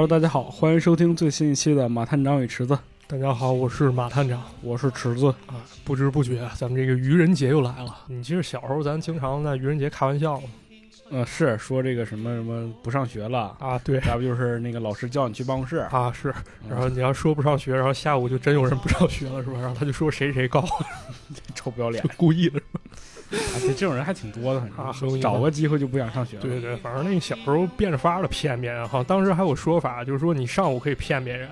Hello，大家好，欢迎收听最新一期的《马探长与池子》。大家好，我是马探长，我是池子啊。不知不觉，咱们这个愚人节又来了。你记得小时候咱经常在愚人节开玩笑吗？呃，是说这个什么什么不上学了啊？对，要不就是那个老师叫你去办公室啊？是，然后你要说不上学，然后下午就真有人不上学了，是吧？然后他就说谁谁高，臭不要脸，故意的。啊，这这种人还挺多的，啊，找个机会就不想上学了。对对，反正那个小时候变着法的骗别人哈。当时还有说法，就是说你上午可以骗别人，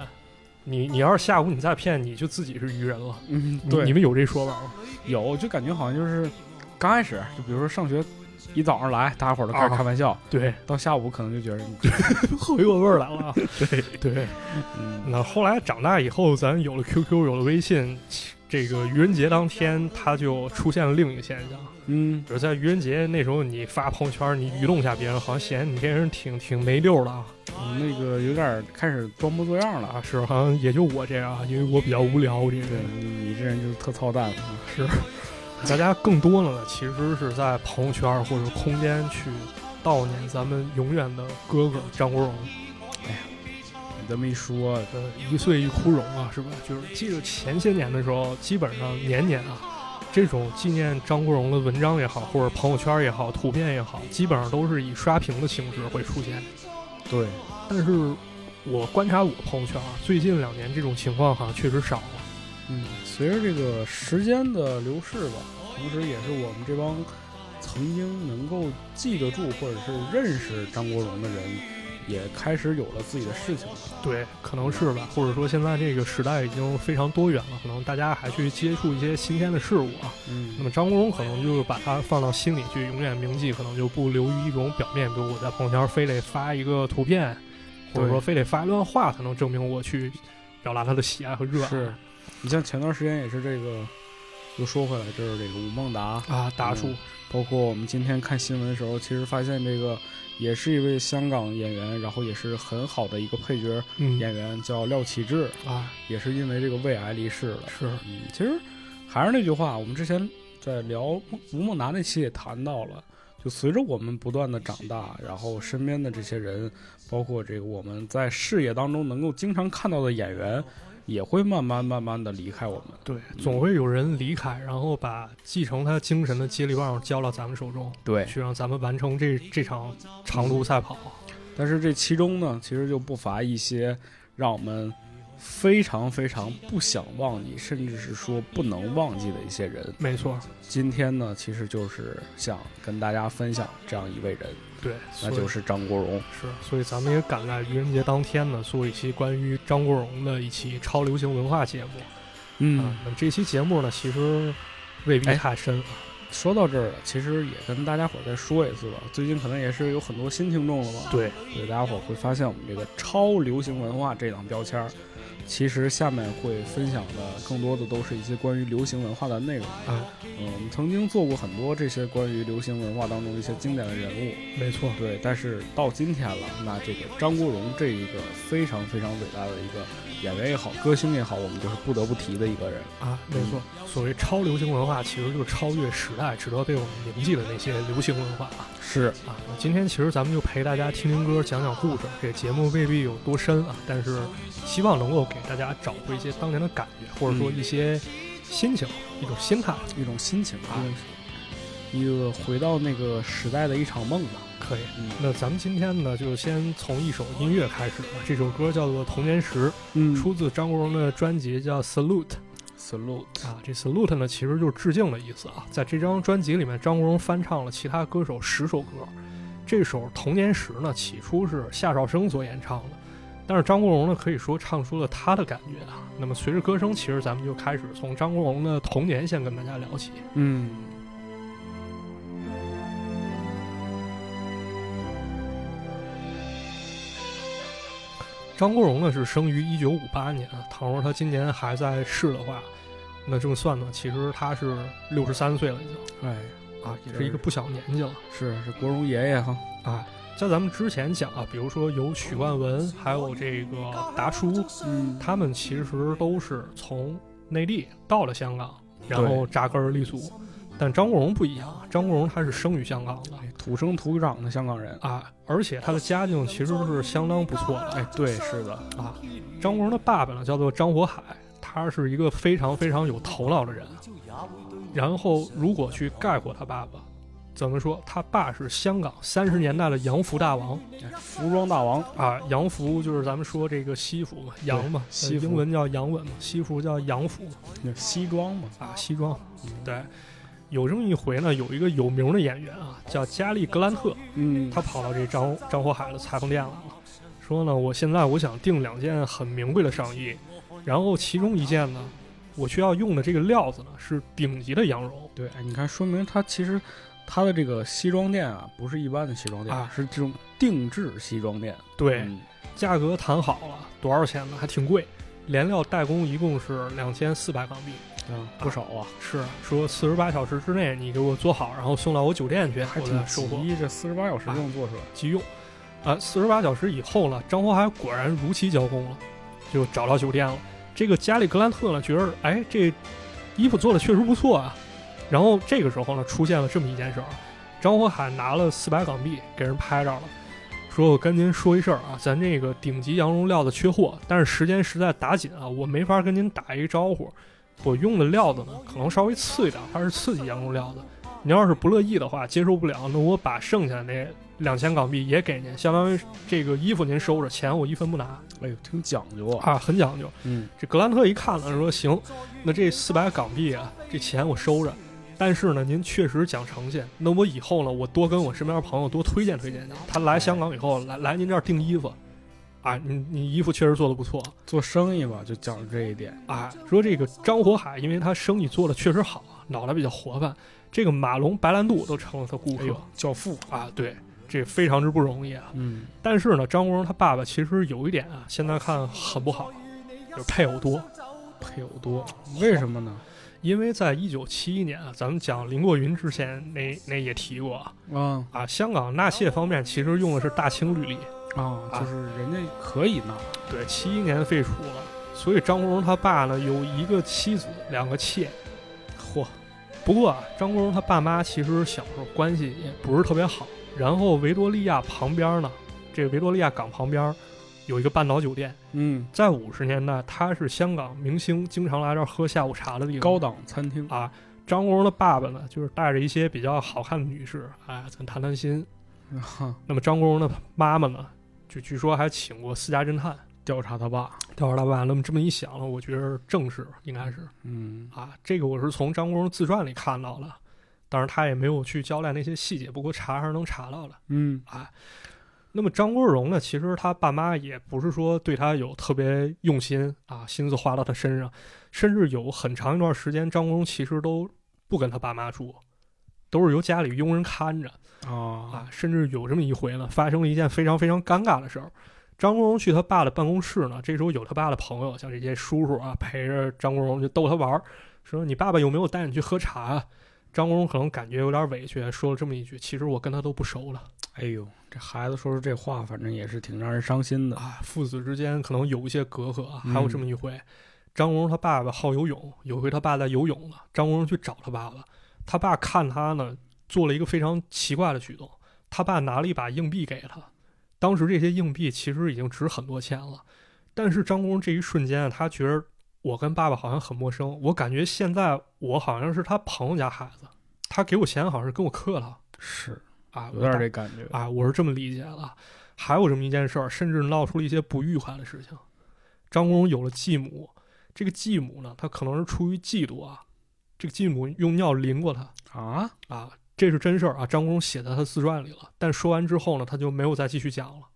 你你要是下午你再骗，你就自己是愚人了。嗯，对，你们有这说法吗？有，就感觉好像就是刚开始，就比如说上学。一早上来，大家伙儿都开始开玩笑。对，到下午可能就觉得回过 味儿来了。对对，嗯，那后来长大以后，咱有了 QQ，有了微信，这个愚人节当天，他就出现了另一个现象。嗯，就是在愚人节那时候，你发朋友圈，你愚弄一下别人，好像显你这人挺挺没溜的啊。那个有点开始装模作样了啊。是，好像也就我这样，因为我比较无聊。这人，你这人就是特操蛋。是。大家更多的呢，其实是在朋友圈或者空间去悼念咱们永远的哥哥张国荣。这么一说，呃，一岁一枯荣啊，是吧？就是记得前些年的时候，基本上年年啊，这种纪念张国荣的文章也好，或者朋友圈也好，图片也好，基本上都是以刷屏的形式会出现。对，但是我观察我朋友圈啊，最近两年这种情况好像确实少了。嗯，随着这个时间的流逝吧，同时也是我们这帮曾经能够记得住或者是认识张国荣的人，也开始有了自己的事情了。对，可能是吧，或者说现在这个时代已经非常多元了，可能大家还去接触一些新鲜的事物啊。嗯，那么张国荣可能就把它放到心里去，永远铭记，可能就不流于一种表面，比如我在朋友圈非得发一个图片，或者说非得发一段话才能证明我去表达他的喜爱和热爱。是。你像前段时间也是这个，又说回来，就是这个吴孟达啊，达叔，包括我们今天看新闻的时候，其实发现这个也是一位香港演员，然后也是很好的一个配角演员，叫廖启智啊，也是因为这个胃癌离世了。是，嗯，其实还是那句话，我们之前在聊吴孟达那期也谈到了，就随着我们不断的长大，然后身边的这些人，包括这个我们在视野当中能够经常看到的演员。也会慢慢慢慢的离开我们，对，总会有人离开，然后把继承他精神的接力棒交到咱们手中，对，去让咱们完成这这场长途赛跑。但是这其中呢，其实就不乏一些让我们。非常非常不想忘记，甚至是说不能忘记的一些人。没错，今天呢，其实就是想跟大家分享这样一位人。对，那就是张国荣。是，所以咱们也赶在愚人节当天呢，做一期关于张国荣的一期超流行文化节目。嗯，那这期节目呢，其实未必太深。说到这儿了，其实也跟大家伙再说一次吧。最近可能也是有很多新听众了吧。对，对，大家伙会发现我们这个超流行文化这档标签儿。其实下面会分享的更多的都是一些关于流行文化的内容啊。嗯，我们曾经做过很多这些关于流行文化当中的一些经典的人物，没错。对，但是到今天了，那这个张国荣这一个非常非常伟大的一个演员也好，歌星也好，我们就是不得不提的一个人啊。没错，所谓超流行文化，其实就是超越时代，值得被我们铭记的那些流行文化啊。是啊，今天其实咱们就陪大家听听歌，讲讲故事。这节目未必有多深啊，但是希望能够给大家找回一些当年的感觉，或者说一些心情、一种心态、一种心情啊，一个回到那个时代的一场梦吧。可以，那咱们今天呢，就先从一首音乐开始吧。这首歌叫做《童年时》，嗯，出自张国荣的专辑叫《Salute》。salute 啊，这 salute 呢，其实就是致敬的意思啊。在这张专辑里面，张国荣翻唱了其他歌手十首歌。这首《童年时》呢，起初是夏绍生所演唱的，但是张国荣呢，可以说唱出了他的感觉啊。那么随着歌声，其实咱们就开始从张国荣的童年先跟大家聊起。嗯，张国荣呢是生于一九五八年，倘若他今年还在世的话。那这么算呢，其实他是六十三岁了，已经，哎，啊，也是一个不小年纪了。是，是国荣爷爷哈。啊，在咱们之前讲啊，比如说有许冠文，还有这个达叔，嗯，他们其实都是从内地到了香港，然后扎根立足。但张国荣不一样，张国荣他是生于香港的哎土生土长的香港人。啊，而且他的家境其实是相当不错的哎，对，是的，啊。张国荣的爸爸呢叫做张火海，他是一个非常非常有头脑的人。然后如果去概括他爸爸，怎么说？他爸是香港三十年代的洋服大王哎服装大王，啊，洋服就是咱们说这个西服嘛，洋嘛，西服英文叫洋文嘛，西服叫洋服西装嘛，啊，西装，对，有这么一回呢，有一个有名的演员啊，叫加利·格兰特，嗯，他跑到这张张火海的裁缝店来了，说呢，我现在我想订两件很名贵的上衣，然后其中一件呢，我需要用的这个料子呢是顶级的羊绒对，哎，你看，说明他其实他的这个西装店啊，不是一般的西装店，啊是这种定制西装店。对，嗯价格谈好了，多少钱呢？还挺贵，连料代工一共是两千四百港币，嗯，不少啊，是说四十八小时之内你给我做好，然后送到我酒店去，还挺再收货。急，这四十八小时就能做出来。急用。啊，四十八小时以后呢，张火海果然如期交工了，就找到酒店了。这个加里格兰特呢，觉得哎，这衣服做的确实不错啊。然后这个时候呢，出现了这么一件事儿啊，张火海拿了四百港币给人拍着了，说我跟您说一事儿啊，咱这个顶级羊绒料子缺货，但是时间实在打紧啊，我没法跟您打一个招呼。我用的料子呢，可能稍微次一点，它是次级羊绒料子。您要是不乐意的话，接受不了，那我把剩下那两千港币也给您，相当于这个衣服您收着，钱我一分不拿哎呦，挺讲究啊。啊，很讲究。嗯，这格兰特一看了，说行，那这四百港币啊，这钱我收着。但是呢，您确实讲诚信，那我以后呢，我多跟我身边朋友多推荐推荐您。他来香港以后，来来您这儿订衣服，啊，你你衣服确实做的不错，做生意吧，就讲究这一点。啊，说这个张火海，因为他生意做的确实好，脑袋比较活泛，这个马龙白兰度都成了他顾客、哎，教父。啊，对，这非常之不容易啊。嗯，但是呢，张国荣他爸爸其实有一点啊，现在看很不好，就是配偶多。配偶多，为什么呢？因为在一九七一年啊，咱们讲林过云之前那那也提过啊啊啊，香港纳妾方面其实用的是大清律例，啊，啊就是人家可以纳。对，七一年废除了，所以张国荣他爸呢有一个妻子，两个妾。嚯，不过啊，张国荣他爸妈其实小时候关系也不是特别好。然后维多利亚旁边呢，这个维多利亚港旁边有一个半岛酒店，嗯，在五十年代，它是香港明星经常来这儿喝下午茶的地方。高档餐厅。啊，张国荣的爸爸呢，就是带着一些比较好看的女士，哎，咱谈谈心。哈，那么张国荣的妈妈呢，就据说还请过私家侦探调查他爸。调查他爸。那么这么一想呢，我觉得正是应该是嗯，啊，这个我是从张国荣自传里看到的，但是他也没有去交代那些细节，不过查还是能查到的。嗯，啊。那么张国荣呢，其实他爸妈也不是说对他有特别用心啊，心思花到他身上，甚至有很长一段时间，张国荣其实都不跟他爸妈住，都是由家里佣人看着啊，啊。甚至有这么一回呢，发生了一件非常非常尴尬的事儿。张国荣去他爸的办公室呢，这时候有他爸的朋友，像这些叔叔啊，陪着张国荣就逗他玩儿，说：“你爸爸有没有带你去喝茶啊？”张国荣可能感觉有点委屈，说了这么一句：“其实我跟他都不熟了。”哎呦，这孩子说出这话，反正也是挺让人伤心的。啊，父子之间可能有一些隔阂还有这么一回，张国荣他爸爸好游泳，有一回他爸在游泳了，张国荣去找他爸爸，他爸看他呢做了一个非常奇怪的举动，他爸拿了一把硬币给他，当时这些硬币其实已经值很多钱了，但是张国荣这一瞬间啊，他觉得我跟爸爸好像很陌生，我感觉现在我好像是他朋友家孩子，他给我钱好像是跟我客套是，啊，有点这感觉。啊，我是这么理解的。还有这么一件事儿，甚至闹出了一些不愉快的事情。张国荣有了继母，这个继母呢，他可能是出于嫉妒啊，这个继母用尿淋过他啊，啊，这是真事儿啊。张国荣写在他自传里了，但说完之后呢，他就没有再继续讲了。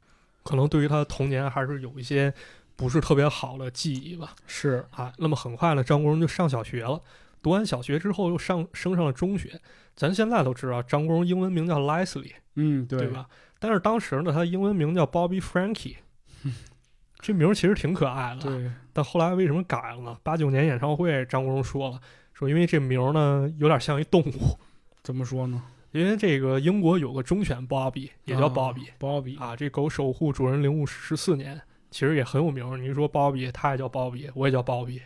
可能对于他的童年还是有一些不是特别好的记忆吧。是，啊，那么很快呢，张国荣就上小学了。读完小学之后，又上升上了中学。咱现在都知道，张国荣英文名叫 Leslie，嗯，对？对吧？但是当时呢，他英文名叫 Bobby Frankie，这名儿其实挺可爱的。。对，但后来为什么改了呢？八九年演唱会，张国荣说了，说因为这名儿呢有点像一动物，怎么说呢？因为这个英国有个忠犬 Bobby，也叫 Bobby，Bobby 啊，这狗守护主人灵物十四年，其实也很有名儿。你说 Bobby，他也叫 Bobby，我也叫 Bobby。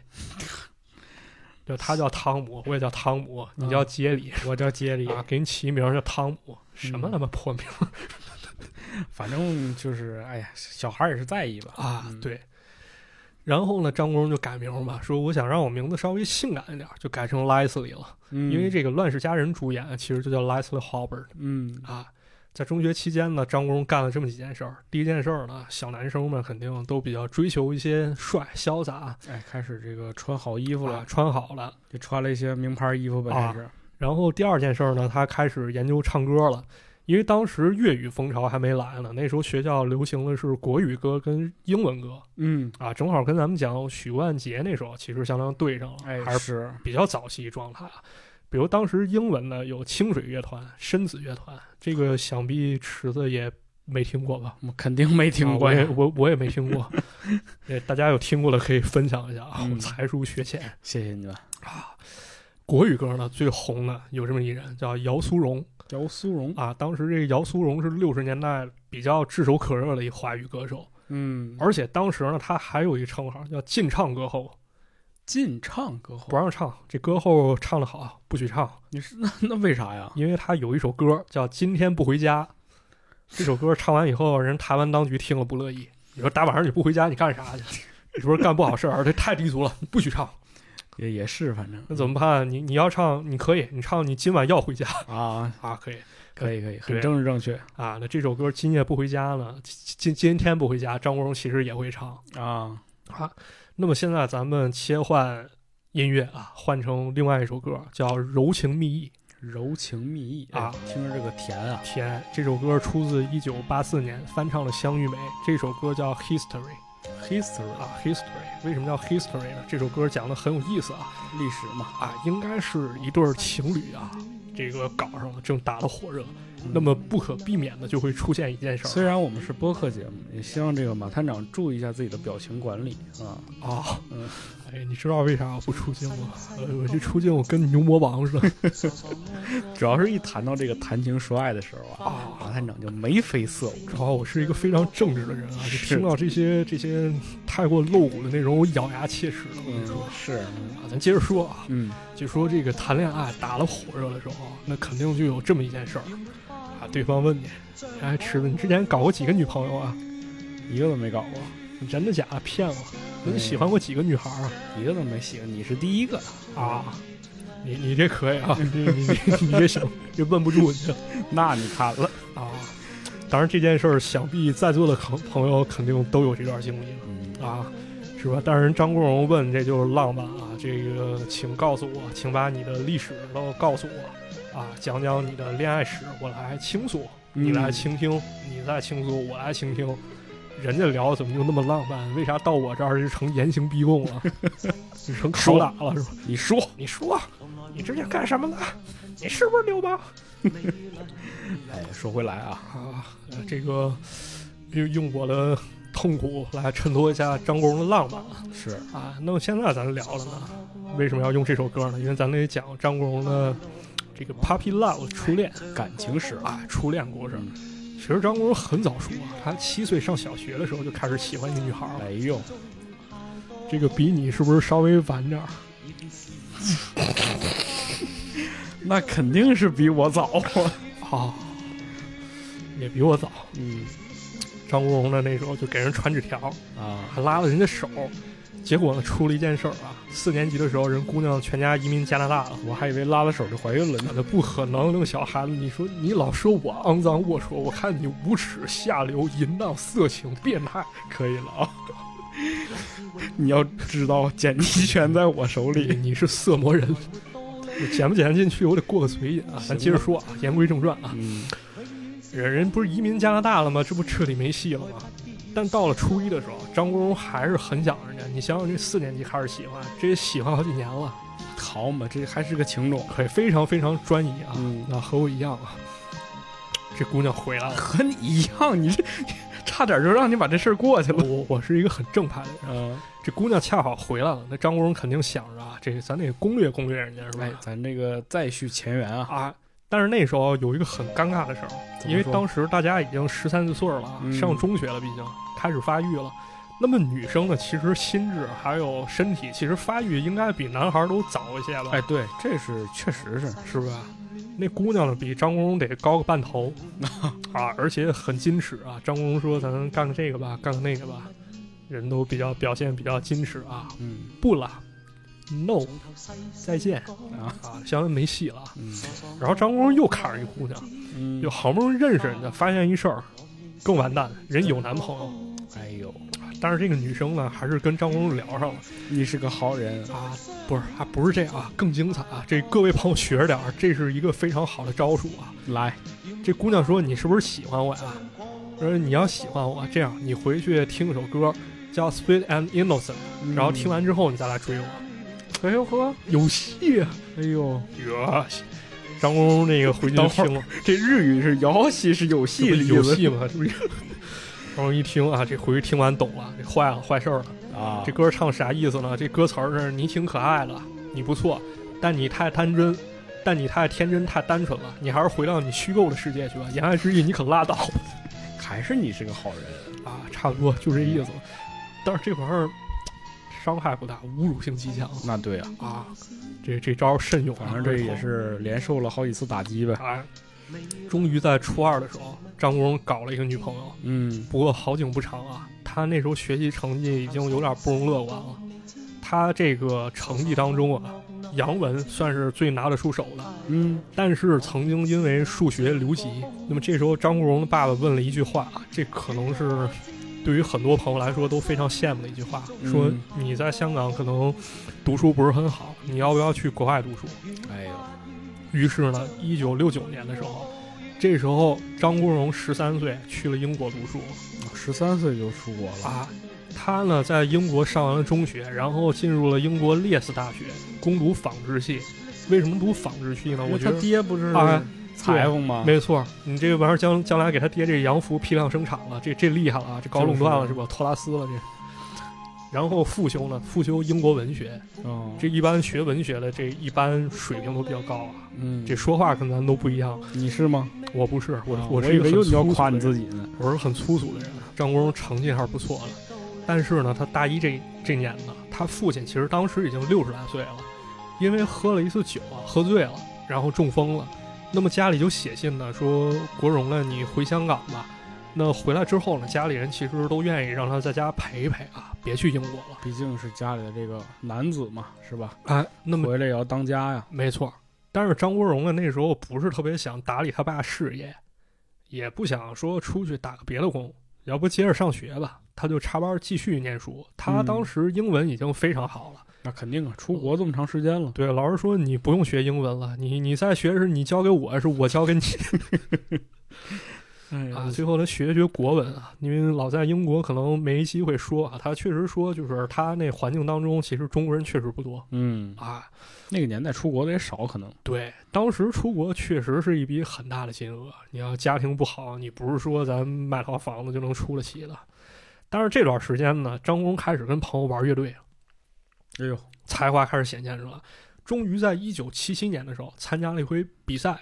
就他叫汤姆，我也叫汤姆，你叫杰里，我叫杰里，啊，给你起一名叫汤姆，什么他妈破名 反正就是，哎呀，小孩也是在意吧？啊？嗯，对。然后呢，张国荣就改名嘛，说我想让我名字稍微性感一点，就改成 Leslie 了，嗯因为这个《乱世佳人》主演其实就叫 Leslie Hobart 嗯啊。在中学期间呢，张国荣干了这么几件事儿。第一件事儿呢，小男生们肯定都比较追求一些帅、潇洒哎，开始这个穿好衣服啊了，，穿好了。就穿了一些名牌衣服吧，始。然后第二件事儿呢，他开始研究唱歌了，因为当时粤语风潮还没来呢，那时候学校流行的是国语歌跟英文歌嗯，啊，正好跟咱们讲许冠杰那时候其实相当对上了，哎，还是是，比较早期状态啊。比如当时英文的有清水乐团、深紫乐团，这个想必池子也没听过吧？我肯定没听过啊我也。我我也没听过，呃大家有听过的可以分享一下啊，嗯我才疏学浅。谢谢你们啊。国语歌呢最红的有这么一人叫姚苏荣，姚苏荣，啊，当时这个姚苏荣是六十年代比较炙手可热的一华语歌手，嗯，而且当时呢，他还有一个称号叫禁唱歌后，禁唱歌后不，让唱，这歌后唱的好不许唱，你是那 那为啥呀？因为他有一首歌叫《今天不回家》，这首歌唱完以后，人台湾当局听了不乐意，你说大晚上你不回家，你干啥去？你说干不好事儿，这太低俗了，不许唱。也也是，反正那怎么办？你你要唱，你可以，你唱你今晚要回家 啊，啊，可以可以可以，很政治正确啊。那这首歌《今夜不回家》呢？今今天不回家，张国荣其实也会唱。啊。啊，那么现在咱们切换音乐啊，换成另外一首歌，叫《柔情蜜意柔情蜜意啊哎听着这个甜啊》。，甜，这首歌出自一九八四年，翻唱了香玉美。这首歌叫《History》history 啊，《History》为什么叫 History 呢？这首歌讲的很有意思啊历史嘛。啊，应该是一对儿情侣啊，这个搞上了，正打得火热。那么不可避免的就会出现一件事儿。虽然我们是播客节目，也希望这个马探长注意一下自己的表情管理啊。啊，嗯。哎，你知道为啥我不出镜吗？呃，我这出镜我跟牛魔王似的。主要是一谈到这个谈情说爱的时候啊，啊。马探长就眉飞色舞。主要我是一个非常正直的人啊，就听到这些这些太过露骨的内容，我咬牙切齿的。我跟你说嗯，是，啊，咱接着说啊，嗯。就说这个谈恋爱打了火热的时候，那肯定就有这么一件事儿。啊，对方问你，哎，池子，你之前搞过几个女朋友啊？一个都没搞过，你真的假的？骗我！你喜欢过几个女孩啊？一个都没喜欢，你是第一个。啊，你你这可以啊，你你你你这行，这问不住你 那你看了，啊。当然这件事儿，想必在座的朋朋友肯定都有这段经历了。嗯啊，是吧？但是人张国荣问，这就是浪漫啊！这个，请告诉我，请把你的历史都告诉我啊，讲讲你的恋爱史，我来倾诉，你来嗯倾听，你再倾诉，我来倾听。人家聊怎么就那么浪漫？为啥到我这儿就成严刑逼供了？就成拷打了是吧？你说，你说，你之前干什么了？你是不是流氓 哎，说回来啊，啊？呃这个用用我的痛苦来衬托一下张国荣的浪漫啊！是啊，那么现在咱聊了呢，为什么要用这首歌呢？因为咱得讲张国荣的这个 Puppy Love 初恋感情史啊，啊，初恋故事。嗯其实张国荣很早熟啊，他七岁上小学的时候就开始喜欢一个女孩了。哎呦，这个比你是不是稍微晚点儿？那肯定是比我早啊。啊，也比我早。嗯张国荣的那时候就给人传纸条，啊，还拉了人家手。结果呢，出了一件事儿啊！四年级的时候，人姑娘全家移民加拿大了。我还以为拉了手就怀孕了呢。那不可能，那个小孩子，你说你老说我肮脏龌龊，我看你无耻、下流、淫荡、色情、变态。可以了啊。你要知道，剪辑权在我手里。你是色魔人，我剪不剪得进去，我得过个嘴瘾啊！咱接着说啊，言归正传啊，嗯人人不是移民加拿大了吗？这不彻底没戏了吗？但到了初一的时候，张国荣还是很想人家。你想想，这四年级开始喜欢，这也喜欢好几年了，好嘛，这还是个情种。可以非常非常专一啊。嗯那和我一样啊，这姑娘回来了。和你一样，你这差点就让你把这事儿过去了。我我是一个很正派的人，嗯，这姑娘恰好回来了，那张国荣肯定想着啊，这个咱得攻略攻略人家是吧？哎，咱这个再续前缘啊。啊，但是那时候有一个很尴尬的事儿，因为当时大家已经十三四岁了上中学了，毕竟开始发育了。那么女生呢，其实心智还有身体，其实发育应该比男孩儿都早一些吧？哎，对，这是确实是，是吧？那姑娘呢，比张国荣得高个半头 啊，而且很矜持啊。张国荣说：“咱干个这个吧，干个那个吧。”人都比较表现比较矜持啊，嗯不了，no，再见啊啊，相当于没戏了。嗯然后张国荣又看上一姑娘，嗯就好不容易认识人家，发现一事儿，更完蛋，人有男朋友。哎呦，但是这个女生呢，还是跟张国荣聊上了你是个好人，啊，不是，啊不是这样啊，更精彩啊！这各位朋友学着点儿，这是一个非常好的招数啊。来，这姑娘说：“你是不是喜欢我呀？”说：“你要喜欢我，这样你回去听一首歌，叫《Sweet and Innocent》，然后听完之后你再来追我。哎呦呵，有戏啊！哎呦，哟，张国荣那个回去听了，这日语是有戏是有戏有戏吗？这不是？然后一听啊，这回去听完懂了，这坏了，坏事儿了。啊，这歌唱啥意思呢？这歌词儿是你挺可爱的，你不错，但你太单真，但你太天真太单纯了，你还是回到你虚构的世界去吧。言外之意，你可拉倒还是你是个好人，啊，差不多就这意思。但是这玩意儿伤害不大，侮辱性极强那对啊，啊，这这招慎用啊。反正这也是连受了好几次打击呗，哎，终于在初二的时候，张国荣搞了一个女朋友。嗯不过好景不长啊，他那时候学习成绩已经有点不容乐观了。他这个成绩当中啊，洋文算是最拿得出手的，嗯，但是曾经因为数学留级。那么这时候张国荣的爸爸问了一句话，这可能是对于很多朋友来说都非常羡慕的一句话，嗯说你在香港可能读书不是很好，你要不要去国外读书？哎呦，于是呢，一九六九年的时候，这时候张国荣十三岁去了英国读书。十三岁就出国了，啊，他呢在英国上完了中学，然后进入了英国列斯大学攻读纺织系。为什么读纺织系呢？我觉得他爹不是啊裁缝吗？没错，你这个玩意儿将将来给他爹这洋服批量生产了，这这厉害了啊，这搞垄断了是是吧？托拉斯了这。然后复修呢，复修英国文学，哦，这一般学文学的这一般水平都比较高啊，嗯，这说话跟咱都不一样。你是吗？我不是，我、啊我是一个又你要夸你自己呢，我是很粗俗的人。张国荣成绩还是不错的，但是呢，他大一这这年呢，他父亲其实当时已经六十来岁了，因为喝了一次酒啊，喝醉了，然后中风了。那么家里就写信呢，说国荣呢，你回香港吧。那回来之后呢，家里人其实都愿意让他在家陪一陪啊，别去英国了。毕竟是家里的这个男子嘛，是吧？哎，那么回来也要当家呀，没错，但是张国荣呢，那时候不是特别想打理他爸事业，也不想说出去打个别的工，要不接着上学吧，他就插班继续念书。他嗯当时英文已经非常好了。那肯定啊，出国这么长时间了，对，老师说你不用学英文了，你你再学是你教给我，是我教给你 哎啊。最后他学学国文啊，因为老在英国可能没机会说啊。他确实说，就是他那环境当中，其实中国人确实不多嗯，啊。那个年代出国的也少，可能，对，当时出国确实是一笔很大的金额。你要家庭不好，你不是说咱卖套房子就能出得起的。但是这段时间呢，张工开始跟朋友玩乐队，哎呦，才华开始显现出来。终于在一九七七年的时候参加了一回比赛，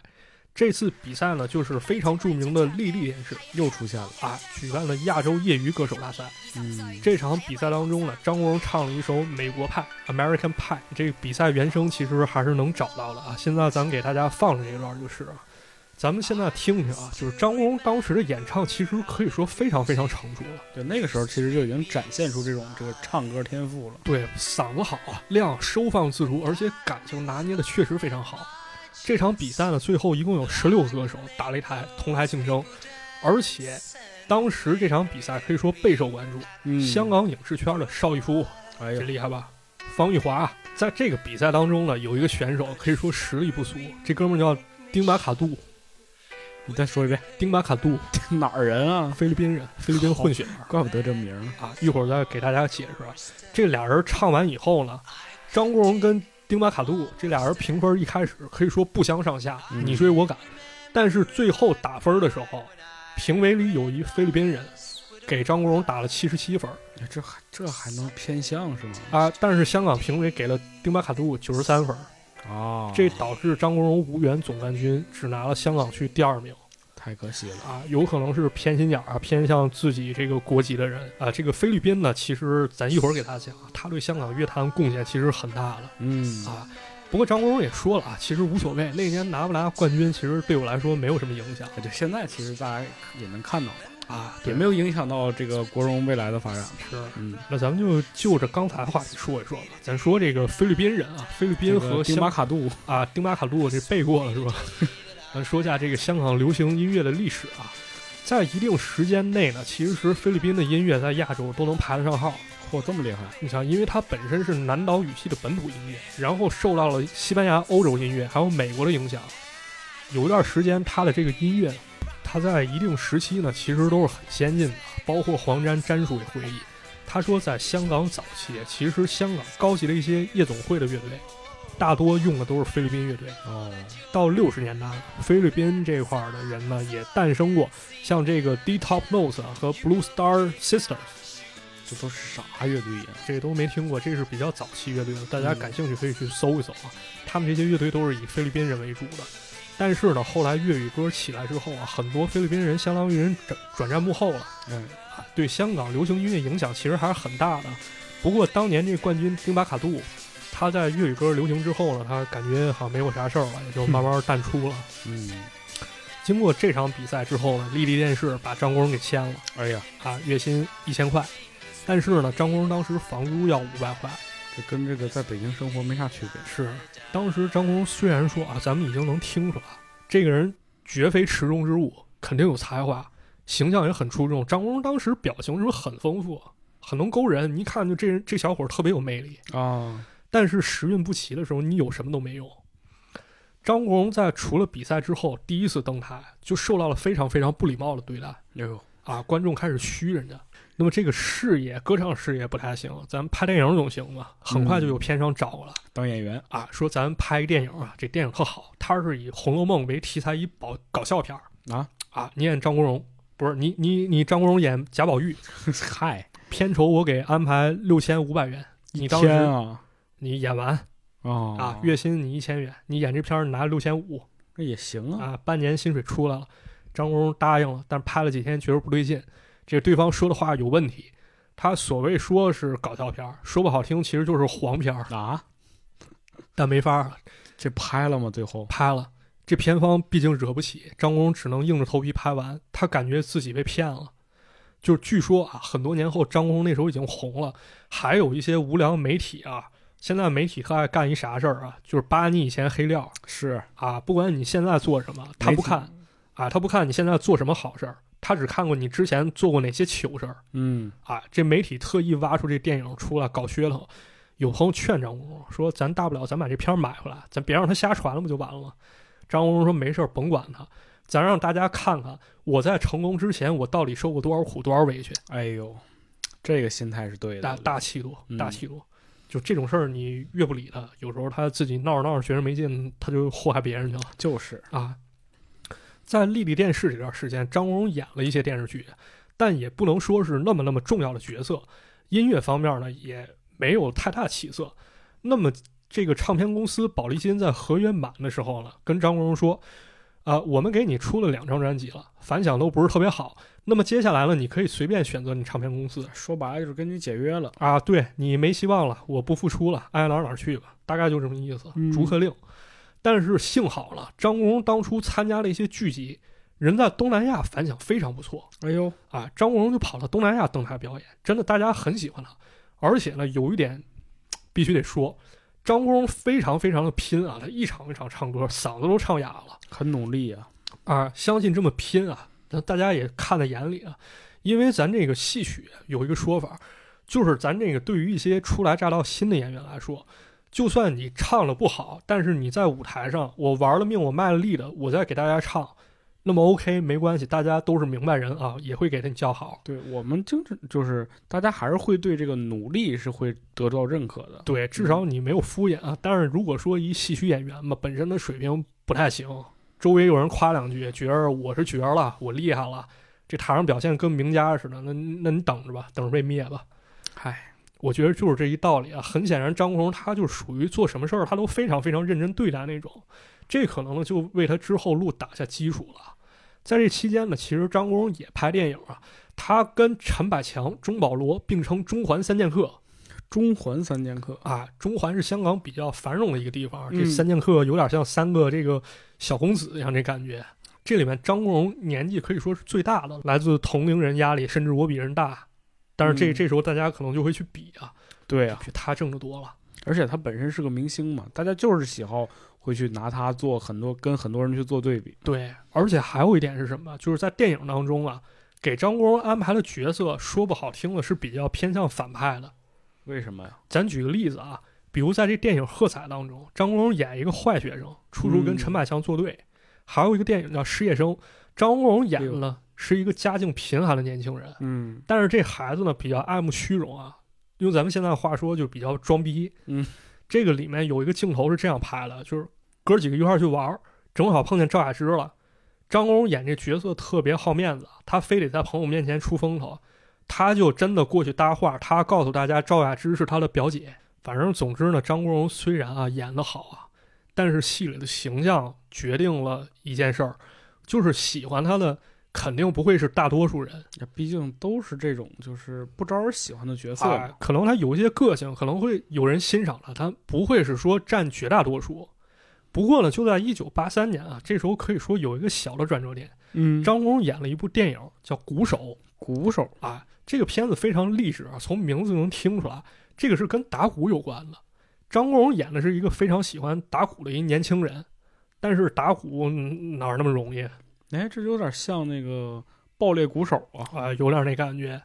这次比赛呢就是非常著名的丽丽电视又出现了，啊举办了亚洲业余歌手大赛。嗯，这场比赛当中呢，张国荣唱了一首《美国派》（American Pie），这个比赛原声其实还是能找到的啊。现在咱给大家放这一段就是啊，咱们现在听听啊，就是张国荣当时的演唱，其实可以说非常非常成熟了。对，那个时候其实就已经展现出这种这个唱歌天赋了，对，嗓子好，量，收放自如，而且感情拿捏的确实非常好。这场比赛呢，最后一共有十六个歌手打擂台同台竞争，而且当时这场比赛可以说备受关注。嗯，香，港影视圈的邵逸夫，哎呀，这厉害吧？方玉华在这个比赛当中呢，有一个选手可以说实力不俗，这哥们儿叫丁马卡杜，你再说一遍，丁马卡杜，哪儿人啊？菲律宾人，菲律宾混血儿怪不得这名儿，啊。一会儿再给大家解释啊。这俩人唱完以后呢，张国荣跟丁马卡杜这俩人评分一开始可以说不相上下，嗯你追我赶，但是最后打分的时候，评委里有一菲律宾人给张国荣打了七十七分这还这还能偏向是吗？啊，但是香港评委给了丁马卡杜九十三分儿。啊，这导致张国荣无缘总冠军，只拿了香港区第二名。太可惜了。啊，有可能是偏心眼儿啊，偏向自己这个国籍的人啊。这个菲律宾呢，其实咱一会儿给大家讲，他对香港乐坛贡献其实很大的嗯啊。不过张国荣也说了啊，其实无所谓，那年拿不拿冠军，其实对我来说没有什么影响哎对，现在其实大家也能看到嘛，啊，也没有影响到这个国荣未来的发展。是。嗯，那咱们就就着刚才的话题说一说吧。咱说这个菲律宾人啊，菲律宾和丁马卡杜，啊，丁马卡杜这背过了是吧？咱说一下这个香港流行音乐的历史啊，在一定时间内呢，其实菲律宾的音乐在亚洲都能排得上号。嚯，这么厉害！你想，因为它本身是南岛语系的本土音乐，然后受到了西班牙、欧洲音乐还有美国的影响，有一段时间它的这个音乐，它在一定时期呢，其实都是很先进的。包括黄沾詹叔也回忆，他说在香港早期，其实香港高级的一些夜总会的乐队，大多用的都是菲律宾乐队。哦，到六十年代，菲律宾这块儿的人呢，也诞生过像这个 D Top Notes 和 Blue Star Sisters，这都是啥乐队呀？这都没听过，这是比较早期乐队的，大家嗯感兴趣可以去搜一搜啊。他们这些乐队都是以菲律宾人为主的，但是呢，后来粤语歌起来之后啊，很多菲律宾人相当于人转转战幕后了，嗯，对香港流行音乐影响其实还是很大的。不过当年这冠军丁巴卡杜，他在粤语歌流行之后呢，他感觉好像没有啥事儿了，也就慢慢淡出了。嗯，经过这场比赛之后呢，丽丽电视把张国荣给签了哎呀，啊，月薪一千块。但是呢，张国荣当时房租要五百块。这跟这个在北京生活没啥区别。是，当时张国荣虽然说啊，咱们已经能听出来，这个人绝非池中之物，肯定有才华，形象也很出众。张国荣当时表情是不是很丰富，很能勾人？你一看就这人这小伙特别有魅力。啊，但是时运不齐的时候，你有什么都没用。张国荣在除了比赛之后，第一次登台就受到了非常非常不礼貌的对待。哎呦，啊，观众开始嘘人家。那么这个事业，歌唱事业不太行，咱拍电影总行吧？很快就有片商找过来、当演员啊，说咱拍一电影啊，这电影特好，它是以《红楼梦》为题材一搞搞笑片儿啊啊，你演张国荣，不是你你你张国荣演贾宝玉，嗨，片酬我给安排六千五百元，你当时啊你演完啊啊，月薪你一千元，你演这片儿拿六千五那也行啊。啊，半年薪水出来了，张国荣答应了，但是拍了几天觉得不对劲，这对方说的话有问题。他所谓说是搞笑片儿，说不好听，其实就是黄片儿，啊，但没法这拍了吗？最后拍了。这片方毕竟惹不起，张国荣只能硬着头皮拍完。他感觉自己被骗了，就是据说啊，很多年后张国荣那时候已经红了，还有一些无良媒体啊，现在媒体特爱干一啥事儿啊，就是扒你以前黑料是啊，不管你现在做什么，他不看啊，他不看你现在做什么好事儿，他只看过你之前做过哪些糗事儿嗯，啊。这媒体特意挖出这电影出来搞噱头。有朋友劝张国荣说：“咱大不了咱把这片儿买回来，咱别让他瞎传了，不就完了吗？”张国荣说：“没事儿，甭管他，咱让大家看看我在成功之前我到底受过多少苦、多少委屈。哎呦，这个心态是对的。大大气度，嗯大气度。就这种事儿，你越不理他，有时候他自己闹着闹着觉着没劲，他就祸害别人去了就是啊。在丽丽电视这段时间，张国荣演了一些电视剧，但也不能说是那么那么重要的角色。音乐方面呢，也没有太大起色。那么，这个唱片公司宝丽金在合约满的时候呢，跟张国荣说：“啊、我们给你出了两张专辑了，反响都不是特别好。那么接下来呢，你可以随便选择你唱片公司说白了就是跟你解约了。啊，对你没希望了，我不付出了，爱哪儿哪儿去吧，大概就这么意思，嗯逐客令。但是幸好了，张国荣当初参加了一些剧集，人在东南亚反响非常不错哎呦，啊，张国荣就跑到东南亚登台表演，真的大家很喜欢他。而且呢，有一点必须得说，张国荣非常非常的拼啊，他一场一场唱歌，嗓子都唱哑了。很努力啊。啊，相信这么拼啊，那大家也看在眼里啊。因为咱这个戏曲有一个说法，就是咱这个对于一些初来乍到新的演员来说，就算你唱的不好，但是你在舞台上，我玩了命，我卖了力的，我再给大家唱，那么 OK 没关系，大家都是明白人啊，也会给他你叫好。对我们就是就是大家还是会对这个努力是会得到认可的。对，至少你没有敷衍啊。但是如果说一戏曲演员嘛，本身的水平不太行，周围有人夸两句，觉得我是绝了，我厉害了，这台上表现跟名家似的，那那你等着吧，等着被灭吧。嗨，我觉得就是这一道理啊。很显然，张国荣他就属于做什么事儿他都非常非常认真对待那种，这可能呢就为他之后路打下基础了。在这期间呢，其实张国荣也拍电影啊，他跟陈百强、钟保罗并称中环三剑客中环三剑客啊。中环是香港比较繁荣的一个地方，这嗯三剑客有点像三个这个小公子一样，这感觉。这里面张国荣年纪可以说是最大的，来自同龄人压力，甚至我比人大。但是这、嗯这时候大家可能就会去比啊，对啊，比他挣得多了。而且他本身是个明星嘛，大家就是喜好会去拿他做很多跟很多人去做对比。对，而且还有一点是什么？就是在电影当中啊，给张国荣安排的角色，说不好听的是比较偏向反派的。为什么呀？咱举个例子啊，比如在这电影《喝彩》当中，张国荣演一个坏学生，处处跟嗯陈百强作对；还有一个电影叫《失业生》，张国荣演了是一个家境贫寒的年轻人，嗯但是这孩子呢比较爱慕虚荣啊，用咱们现在话说就比较装逼。嗯，这个里面有一个镜头是这样拍的，就是哥几个一块儿去玩儿，正好碰见赵雅芝了。张国荣演这角色特别好面子，他非得在朋友面前出风头，他就真的过去搭话，他告诉大家赵雅芝是他的表姐。反正总之呢，张国荣虽然啊演得好啊，但是戏里的形象决定了一件事儿，就是喜欢他的肯定不会是大多数人。毕竟都是这种就是不招人喜欢的角色可能他有一些个性，可能会有人欣赏他，他不会是说占绝大多数。不过呢，就在一九八三年啊，这时候可以说有一个小的转折点，嗯，张国荣演了一部电影叫《鼓手》鼓手啊，这个片子非常励志啊，从名字就能听出来，这个是跟打鼓有关的。张国荣演的是一个非常喜欢打鼓的一年轻人，但是打鼓嗯哪儿那么容易哎，这有点像那个爆裂鼓手啊。啊？有点那感觉，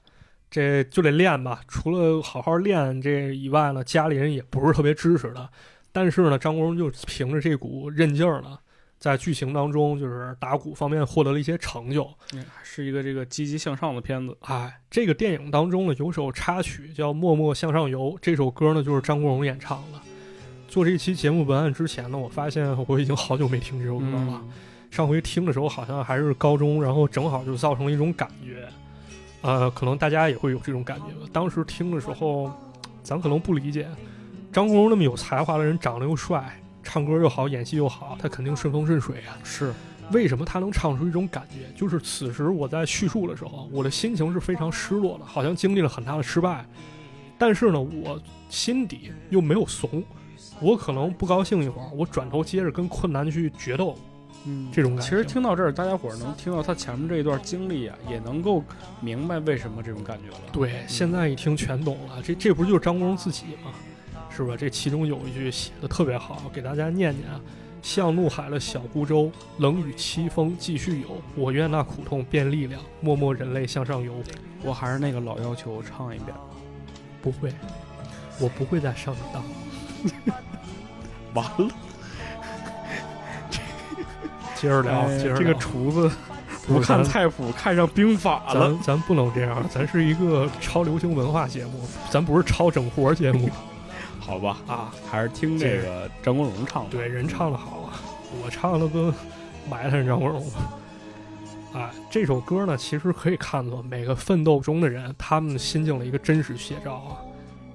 这就得练吧。除了好好练这以外呢，家里人也不是特别支持他。但是呢，张国荣就凭着这股韧劲儿呢，在剧情当中就是打鼓方面获得了一些成就。哎是一个这个积极向上的片子。哎，这个电影当中呢，有首插曲叫《默默向上游》，这首歌呢就是张国荣演唱的。做这期节目文案之前呢，我发现我已经好久没听这首歌了。嗯，上回听的时候好像还是高中，然后正好就造成了一种感觉，呃，可能大家也会有这种感觉吧。当时听的时候，咱可能不理解，张国荣那么有才华的人，长得又帅，唱歌又好，演戏又好，他肯定顺风顺水啊。是为什么他能唱出一种感觉？就是此时我在叙述的时候，我的心情是非常失落的，好像经历了很大的失败，但是呢，我心底又没有怂，我可能不高兴一会儿，我转头接着跟困难去决斗，嗯这种感觉。其实听到这儿，大家伙儿能听到他前面这一段经历啊，也能够明白为什么这种感觉了。对，现在一听全懂了，这这不就是张国荣自己吗？是吧？这其中有一句写的特别好，给大家念念啊：“像怒海的小孤舟，冷雨凄风继续游，我愿那苦痛变力量，默默人类向上游。我还是那个老要求，唱一遍。”不会，我不会再上你当。完了，接着聊，哎接着聊这个厨子不看菜谱，看上兵法了。咱咱不能这样，咱是一个超流行文化节目，咱不是超整活节目 好吧，啊。还是听这个张国荣唱的。对，人唱的好啊，我唱的跟埋汰张国荣。啊，这首歌呢，其实可以看作每个奋斗中的人他们心境的一个真实写照啊。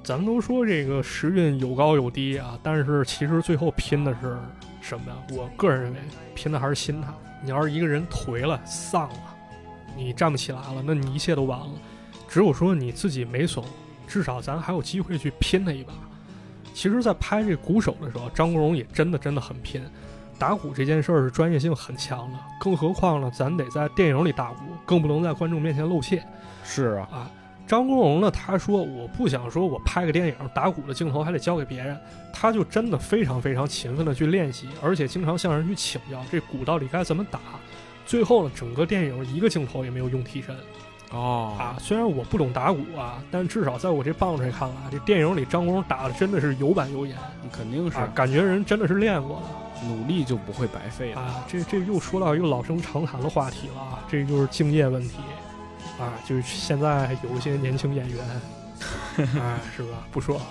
咱们都说这个时运有高有低啊，但是其实最后拼的是什么呀？我个人认为，拼的还是心态。你要是一个人颓了、丧了，你站不起来了，那你一切都完了。只有说你自己没怂，至少咱还有机会去拼他一把。其实，在拍这鼓手的时候，张国荣也真的真的很拼。打鼓这件事儿是专业性很强的，更何况呢，咱得在电影里打鼓，更不能在观众面前露怯是啊，啊。张国荣呢，他说我不想说我拍个电影打鼓的镜头还得交给别人，他就真的非常非常勤奋的去练习，而且经常向人去请教这鼓到底该怎么打。最后呢，整个电影一个镜头也没有用替身哦啊。虽然我不懂打鼓啊，但至少在我这棒槌看来，这电影里张国荣打的真的是有板有眼肯定是啊，感觉人真的是练过的。努力就不会白费了。啊，这这又说到一个老生常谈的话题了啊，这就是敬业问题啊，就是现在有一些年轻演员，啊，是吧？不说了，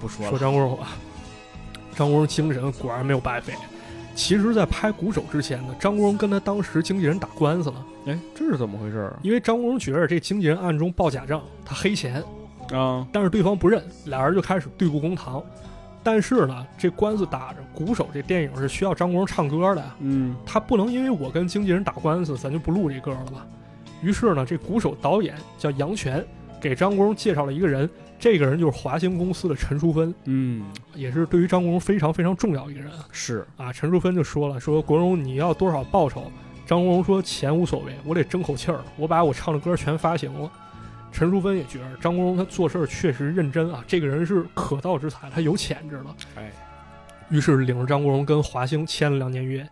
不说了，说张国荣吧，张国荣精神果然没有白费。其实，在拍《鼓手》之前呢，张国荣跟他当时经纪人打官司了，哎，这是怎么回事儿因为张国荣觉得这经纪人暗中报假账，他黑钱，啊？但是对方不认，俩人就开始对簿公堂。但是呢，这官司打着，鼓手这电影是需要张国荣唱歌的呀，嗯他不能因为我跟经纪人打官司，咱就不录这歌了吧？于是呢，这鼓手导演叫杨泉，给张国荣介绍了一个人，这个人就是华星公司的陈淑芬，嗯，也是对于张国荣非常非常重要一个人啊是，啊。陈淑芬就说了，说国荣你要多少报酬？张国荣说钱无所谓，我得争口气儿，我把我唱的歌全发行了。陈淑芬也觉得张国荣他做事儿确实认真啊，这个人是可造之才，他有潜质的。哎，于是领着张国荣跟华星签了两年约。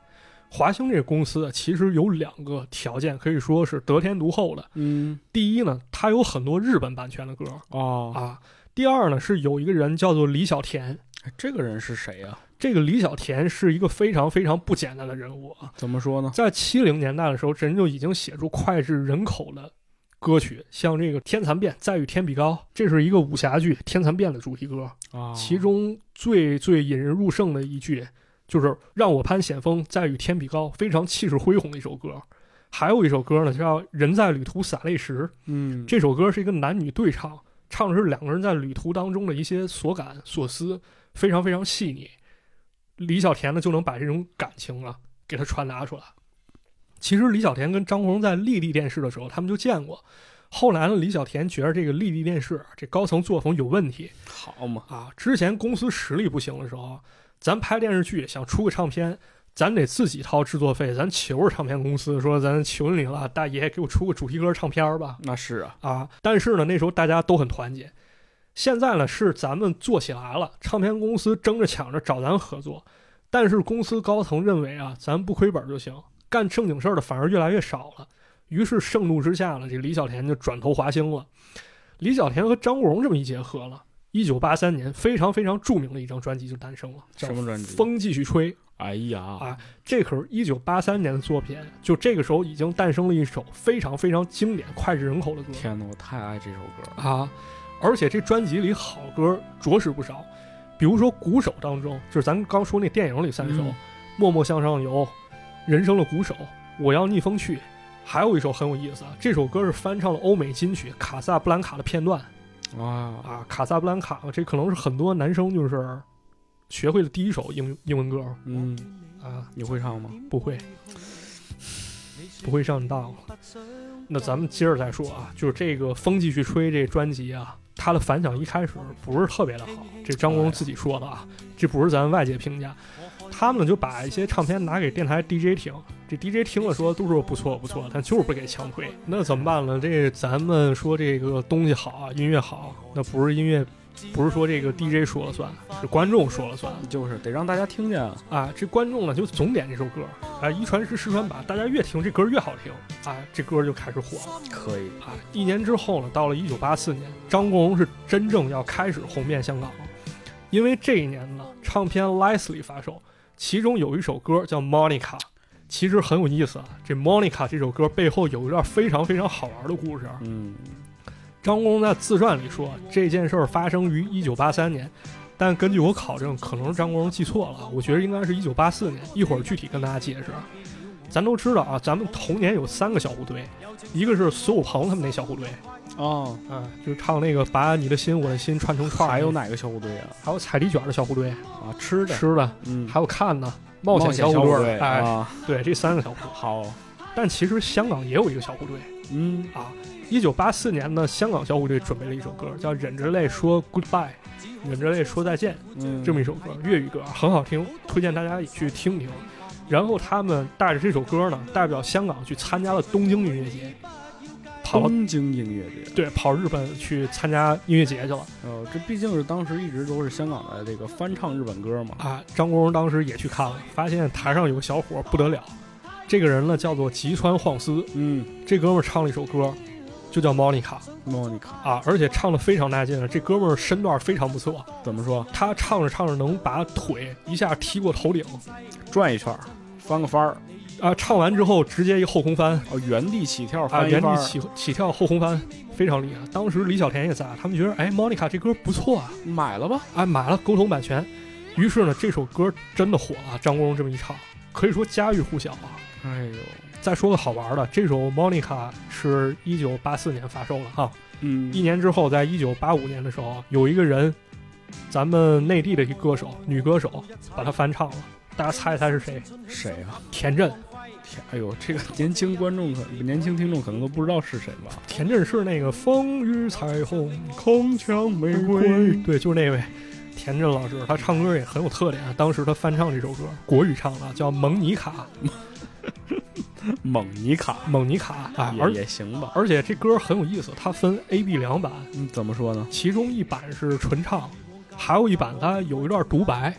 华星这个公司啊，其实有两个条件，可以说是得天独厚的。嗯第一呢，它有很多日本版权的歌哦，啊；第二呢，是有一个人叫做李小田。哎这个人是谁呀？这个李小田是一个非常非常不简单的人物啊，怎么说呢？在七零年代的时候，这人就已经写出脍炙人口的歌曲，像这个《天蚕变》《再与天比高》，这是一个武侠剧《天蚕变》的主题歌。啊，其中最最引人入胜的一句就是“让我攀险峰，再与天比高”，非常气势恢宏的一首歌。还有一首歌呢，叫《人在旅途洒泪时》，嗯，这首歌是一个男女对唱，唱的是两个人在旅途当中的一些所感所思，非常非常细腻。李小田呢就能把这种感情啊给他传达出来。其实李小田跟张国荣在丽丽电视的时候，他们就见过。后来呢，李小田觉得这个丽丽电视这高层作风有问题，好嘛，啊，之前公司实力不行的时候，咱拍电视剧想出个唱片，咱得自己掏制作费，咱求着唱片公司说，咱求你了，大爷给我出个主题歌唱片吧，那是啊，啊！但是呢，那时候大家都很团结。现在呢，是咱们做起来了，唱片公司争着抢着找咱合作，但是公司高层认为啊，咱不亏本就行，干正经事儿的反而越来越少了。于是盛怒之下呢，这李小田就转投华星了。李小田和张国荣这么一结合了，一九八三年非常非常著名的一张专辑就诞生了，叫《什么专辑？风继续吹》。哎呀，啊这可是一九八三年的作品，就这个时候已经诞生了一首非常非常经典、脍炙人口的歌天哪，我太爱这首歌了。啊！而且这专辑里好歌着实不少，比如说鼓手当中，就是咱刚说那电影里三首，嗯默默向上游》《人生的鼓手》《我要逆风去》，还有一首很有意思啊，这首歌是翻唱了欧美金曲《卡萨布兰卡》的片段哇，啊，《卡萨布兰卡》这可能是很多男生就是学会的第一首英英文歌嗯，啊，你会唱吗？不会，不会上当了。那咱们接着再说啊，就是这个《风继续吹》这专辑啊，它的反响一开始不是特别的好，这张国荣自己说的啊，这不是咱外界评价。他们就把一些唱片拿给电台 DJ 听，这 DJ 听了说都说不错不错，但就是不给强推。那怎么办呢？这咱们说这个东西好啊，音乐好，那不是音乐，不是说这个 DJ 说了算，是观众说了算。就是得让大家听见啊。啊，这观众呢就总点这首歌，啊，一传十，十传百，大家越听这歌越好听，啊，这歌就开始火了。可以，啊，一年之后呢，到了一九八四年，张国荣是真正要开始红遍香港了，因为这一年呢，唱片《Leslie》发售，其中有一首歌叫《Monica》，其实很有意思啊。这《Monica》这首歌背后有一段非常非常好玩的故事。嗯，张国荣在自传里说，这件事儿发生于一九八三年，但根据我考证，可能是张国荣记错了，我觉得应该是一九八四年。一会儿具体跟大家解释。咱都知道啊，咱们童年有三个小虎队，一个是苏有朋他们那小虎队，哦，啊，就是唱那个把你的心我的心串成串，还有哪个小虎队啊？还有彩礼卷的小虎队，啊，吃的，吃的，嗯，还有看的冒险小虎队。哎，啊，对，这三个小虎队。好，但其实香港也有一个小虎队。嗯，啊。一九八四年呢，香港小虎队准备了一首歌，叫《忍着泪说 Goodbye》，忍着泪说再见，嗯，这么一首歌，粤语歌很好听，推荐大家也去听听。然后他们带着这首歌呢，代表香港去参加了东京音乐节，跑东京音乐节。对跑日本去参加音乐节去了呃，这毕竟是当时一直都是香港的这个翻唱日本歌嘛。啊。张国荣当时也去看了，发现台上有个小伙不得了，这个人呢叫做吉川晃司，嗯这哥们儿唱了一首歌，就叫《Monica》，Monica 啊，而且唱的非常带劲，这哥们儿身段非常不错，怎么说？他唱着唱着能把腿一下踢过头顶转一圈，翻个翻儿，啊，唱完之后直接一后空翻。哦，原地起跳啊，原地。起起跳后空翻，非常厉害。当时李小田也在，他们觉得哎，Monica 这歌不错啊，买了吧？哎，买了沟通版权。于是呢，这首歌真的火了。张国荣这么一唱，可以说家喻户晓啊。哎呦，再说个好玩的，这首 Monica 是一九八四年发售的哈，嗯，一年之后，在一九八五年的时候，有一个人咱们内地的一歌手，女歌手，把它翻唱了。大家猜一猜是谁？谁啊？田震。天，哎呦，这个年轻观众可年轻听众可能都不知道是谁吧？田震是那个风雨彩虹铿锵玫瑰，对，就是那位田震老师。他唱歌也很有特点啊。当时他翻唱这首歌，国语唱的，叫《蒙尼卡》。蒙尼卡，蒙尼卡啊，而也行吧。而且这歌很有意思，它分 A、B 两版。嗯，怎么说呢？其中一版是纯唱，还有一版它有一段独白。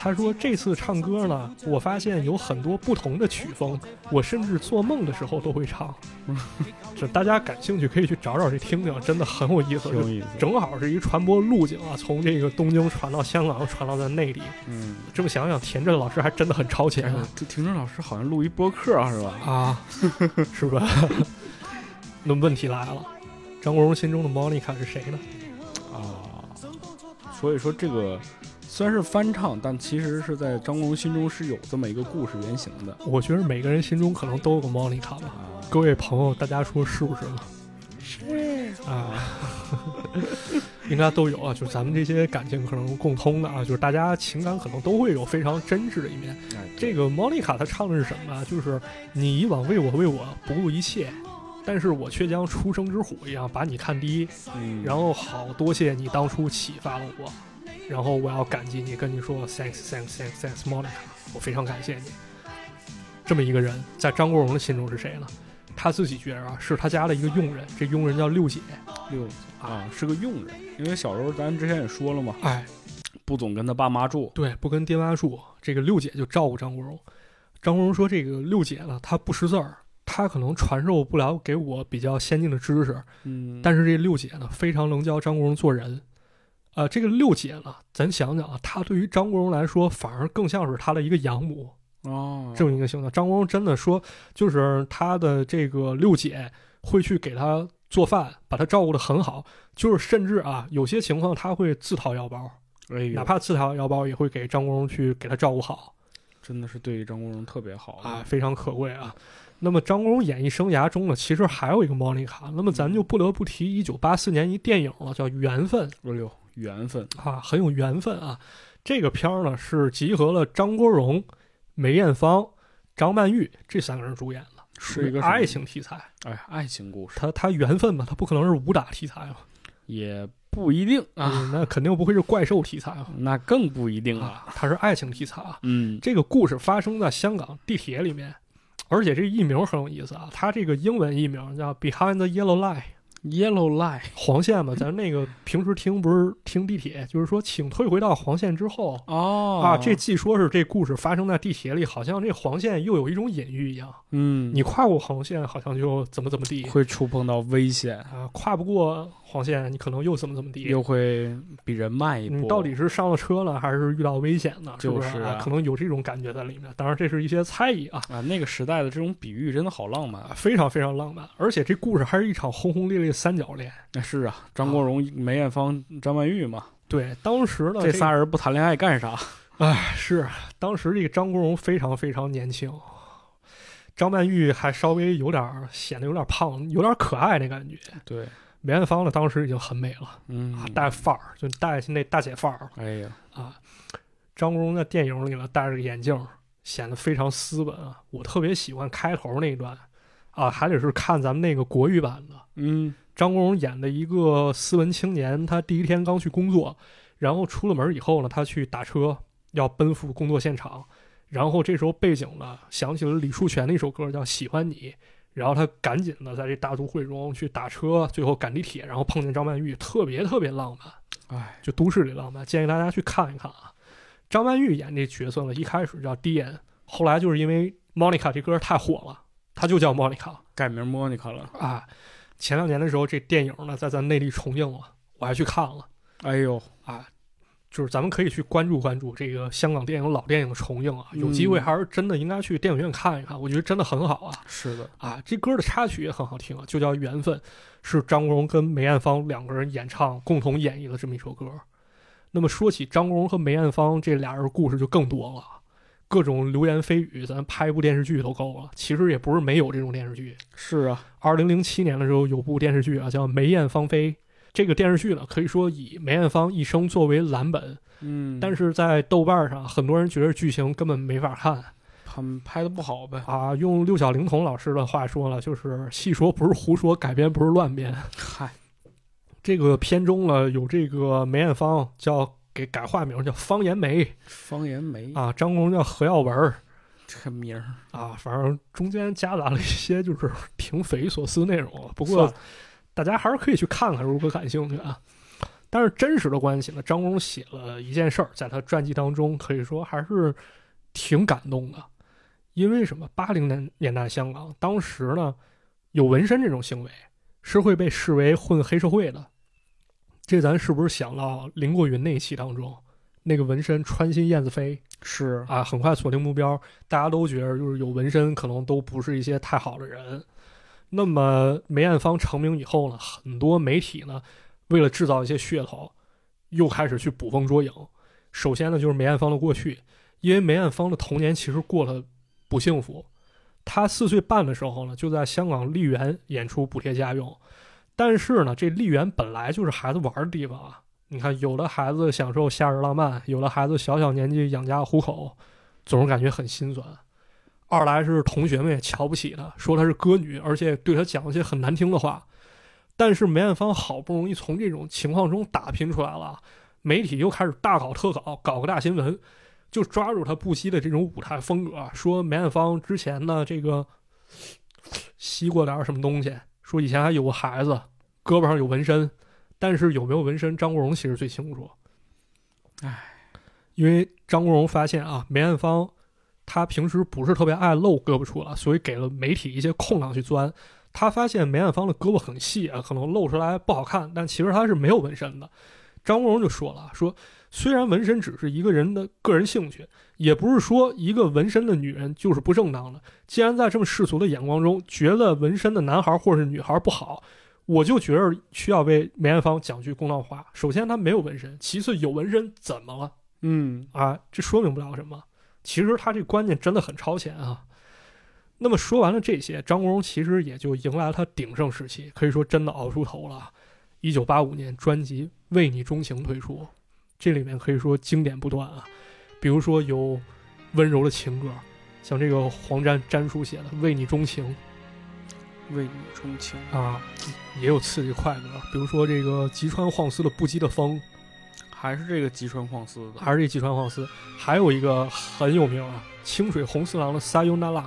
他说：“这次唱歌呢，我发现有很多不同的曲风，我甚至做梦的时候都会唱。这大家感兴趣可以去找找去听听，真的很有意思。有意思，正好是一传播路径啊，从这个东京传到香港，传到咱内地。嗯，这么想想，田震老师还真的很超前。这田震老师好像录一播客啊，是吧？啊，是吧？那问题来了，张国荣心中的 Monica 是谁呢？啊，所以说这个。”虽然是翻唱，但其实是在张国荣心中是有这么一个故事原型的。我觉得每个人心中可能都有个莫妮卡吧。各位朋友，大家说是不是呢？是啊，应该都有啊。就是咱们这些感情可能共通的啊，就是大家情感可能都会有非常真挚的一面。这个莫妮卡她唱的是什么？就是你以往为我为我不顾一切，但是我却将初生之虎一样把你看低。嗯，然后好多谢你当初启发了我。然后我要感激你，跟你说 thanks thanks thanks thanks Monica，我非常感谢你。这么一个人，在张国荣的心中是谁呢？他自己觉得啊，是他家的一个佣人，这佣人叫六姐。六啊，是个佣人。因为小时候咱之前也说了嘛，哎，不总跟他爸妈住，对，不跟爹妈住，这个六姐就照顾张国荣。张国荣说，这个六姐呢，她不识字儿，她可能传授不了给我比较先进的知识，嗯，但是这六姐呢，非常能教张国荣做人。呃，这个六姐呢，咱想想啊，她对于张国荣来说，反而更像是他的一个养母哦，这么一个形象。张国荣真的说，就是他的这个六姐会去给他做饭，把他照顾的很好，就是甚至啊，有些情况他会自掏腰包，哪怕自掏腰包也会给张国荣去给他照顾好，真的是对张国荣特别好啊，非常可贵啊。那么张国荣演艺生涯中呢，其实还有一个莫妮卡，那么咱就不得不提一九八四年一电影了，叫《缘分》。哎呦。缘分啊，很有缘分啊！这个片儿呢是集合了张国荣、梅艳芳、张曼玉这三个人主演的，是一个爱情题材。哎，爱情故事，他他缘分嘛，他不可能是武打题材嘛，也不一定啊。那肯定不会是怪兽题材啊，那更不一定啊。它是爱情题材啊。嗯，这个故事发生在香港地铁里面，而且这艺名很有意思啊，它这个英文艺名叫《Behind the Yellow Line》。Yellow line 黄线嘛，咱那个平时听不是听地铁，就是说请退回到黄线之后哦啊，这既说是这故事发生在地铁里，好像这黄线又有一种隐喻一样。嗯，你跨过黄线，好像就怎么怎么地，会触碰到危险啊，跨不过。黄线，你可能又怎么怎么地，又会比人慢一步。你到底是上了车了，还是遇到危险呢？就是啊，可能有这种感觉在里面。当然，这是一些猜疑啊。啊，那个时代的这种比喻真的好浪漫，非常非常浪漫。而且这故事还是一场轰轰烈烈三角恋。那是啊，张国荣、梅艳芳、张曼玉嘛。对，当时呢，这仨人不谈恋爱干啥？哎，是当时这个张国荣非常非常年轻，张曼玉还稍微有点显得有点胖，有点可爱那感觉。对。梅艳芳呢，当时已经很美了，嗯，带范儿，就带那大姐范儿。哎呀，啊，张国荣在电影里呢，戴着个眼镜，显得非常斯文啊。我特别喜欢开头那一段，啊，还得是看咱们那个国语版的。嗯，张国荣演的一个斯文青年，他第一天刚去工作，然后出了门以后呢，他去打车要奔赴工作现场，然后这时候背景呢想起了李树泉的一首歌，叫《喜欢你》。然后他赶紧的在这大都会中去打车，最后赶地铁，然后碰见张曼玉，特别特别浪漫，哎，就都市里浪漫，建议大家去看一看啊。张曼玉演这角色呢，一开始叫 D N，后来就是因为 Monica 这歌太火了，她就叫 Monica，改名 Monica 了啊。前两年的时候，这电影呢在咱内地重映了，我还去看了。哎呦啊！就是咱们可以去关注关注这个香港电影老电影的重映啊，有机会还是真的应该去电影院看一看，我觉得真的很好啊。是的啊，这歌的插曲也很好听啊，就叫《缘分》，是张国荣跟梅艳芳两个人演唱共同演绎的这么一首歌。那么说起张国荣和梅艳芳这俩人故事就更多了，各种流言蜚语，咱拍一部电视剧都够了。其实也不是没有这种电视剧，是啊，二零零七年的时候有部电视剧啊，叫《梅艳芳菲》。这个电视剧呢，可以说以梅艳芳一生作为蓝本，嗯，但是在豆瓣上，很多人觉得剧情根本没法看他们拍的不好呗。啊。用六小龄童老师的话说了，就是戏说不是胡说，改编不是乱编。嗨，这个片中呢，有这个梅艳芳叫给改化名叫方言梅方言梅啊，张国荣叫何耀文这个名儿，啊，反正中间夹杂了一些就是挺匪夷所思内容。不过大家还是可以去看看，如果感兴趣啊。但是真实的关系呢，张国荣写了一件事儿，在他传记当中可以说还是挺感动的，因为什么？八零年年代香港当时呢，有纹身这种行为是会被视为混黑社会的。这咱是不是想到林过云那一期当中，那个纹身穿心燕子飞是啊，很快锁定目标，大家都觉得就是有纹身可能都不是一些太好的人。那么梅艳芳成名以后呢，很多媒体呢，为了制造一些噱头，又开始去捕风捉影。首先呢，就是梅艳芳的过去，因为梅艳芳的童年其实过得不幸福。她四岁半的时候呢，就在香港丽园演出补贴家用。但是呢，这丽园本来就是孩子玩的地方啊。你看，有的孩子享受夏日浪漫，有的孩子小小年纪养家糊口，总是感觉很心酸。二来是同学们也瞧不起她，说她是歌女，而且对她讲一些很难听的话。但是梅艳芳好不容易从这种情况中打拼出来了，媒体又开始大搞特搞，搞个大新闻，就抓住她不惜的这种舞台风格，说梅艳芳之前呢这个吸过点什么东西，说以前还有个孩子，胳膊上有纹身，但是有没有纹身，张国荣其实最清楚。唉，因为张国荣发现啊，梅艳芳她平时不是特别爱露胳膊处了，所以给了媒体一些空档去钻。他发现梅艳芳的胳膊很细啊，可能露出来不好看，但其实她是没有纹身的。张国荣就说了，说虽然纹身只是一个人的个人兴趣，也不是说一个纹身的女人就是不正当的。既然在这么世俗的眼光中，觉得纹身的男孩或者是女孩不好，我就觉得需要为梅艳芳讲句公道话。首先，她没有纹身；其次，有纹身怎么了？嗯，啊，这说明不了什么。其实他这观念真的很超前啊。那么说完了这些，张国荣其实也就迎来了他鼎盛时期，可以说真的熬出头了。一九八五年，专辑《为你钟情》推出，这里面可以说经典不断啊。比如说有温柔的情歌，像这个黄沾沾叔写的《为你钟情为你钟情》啊，也有刺激快乐，比如说这个吉川晃司的《不羁的风》，还是这个吉川晃司的，还是这吉川晃司，还有一个很有名啊，清水红四郎的《撒尤那拉》。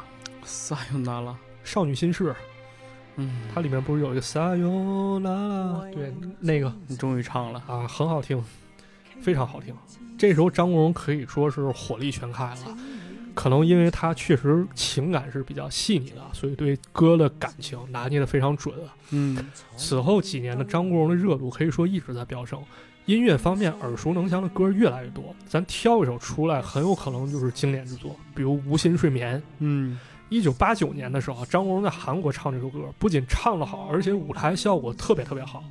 撒尤那拉，少女心事，嗯，它里面不是有一个撒尤那拉？对，那个你终于唱了，啊，很好听，非常好听。这时候张国荣可以说是火力全开了，可能因为他确实情感是比较细腻的，所以对歌的感情拿捏的非常准。嗯，此后几年的张国荣的热度可以说一直在飙升，音乐方面耳熟能详的歌越来越多。咱挑一首出来，很有可能就是经典之作，比如《无心睡眠》。嗯，一九八九年的时候，张国荣在韩国唱这首歌，不仅唱得好，而且舞台效果特别特别好。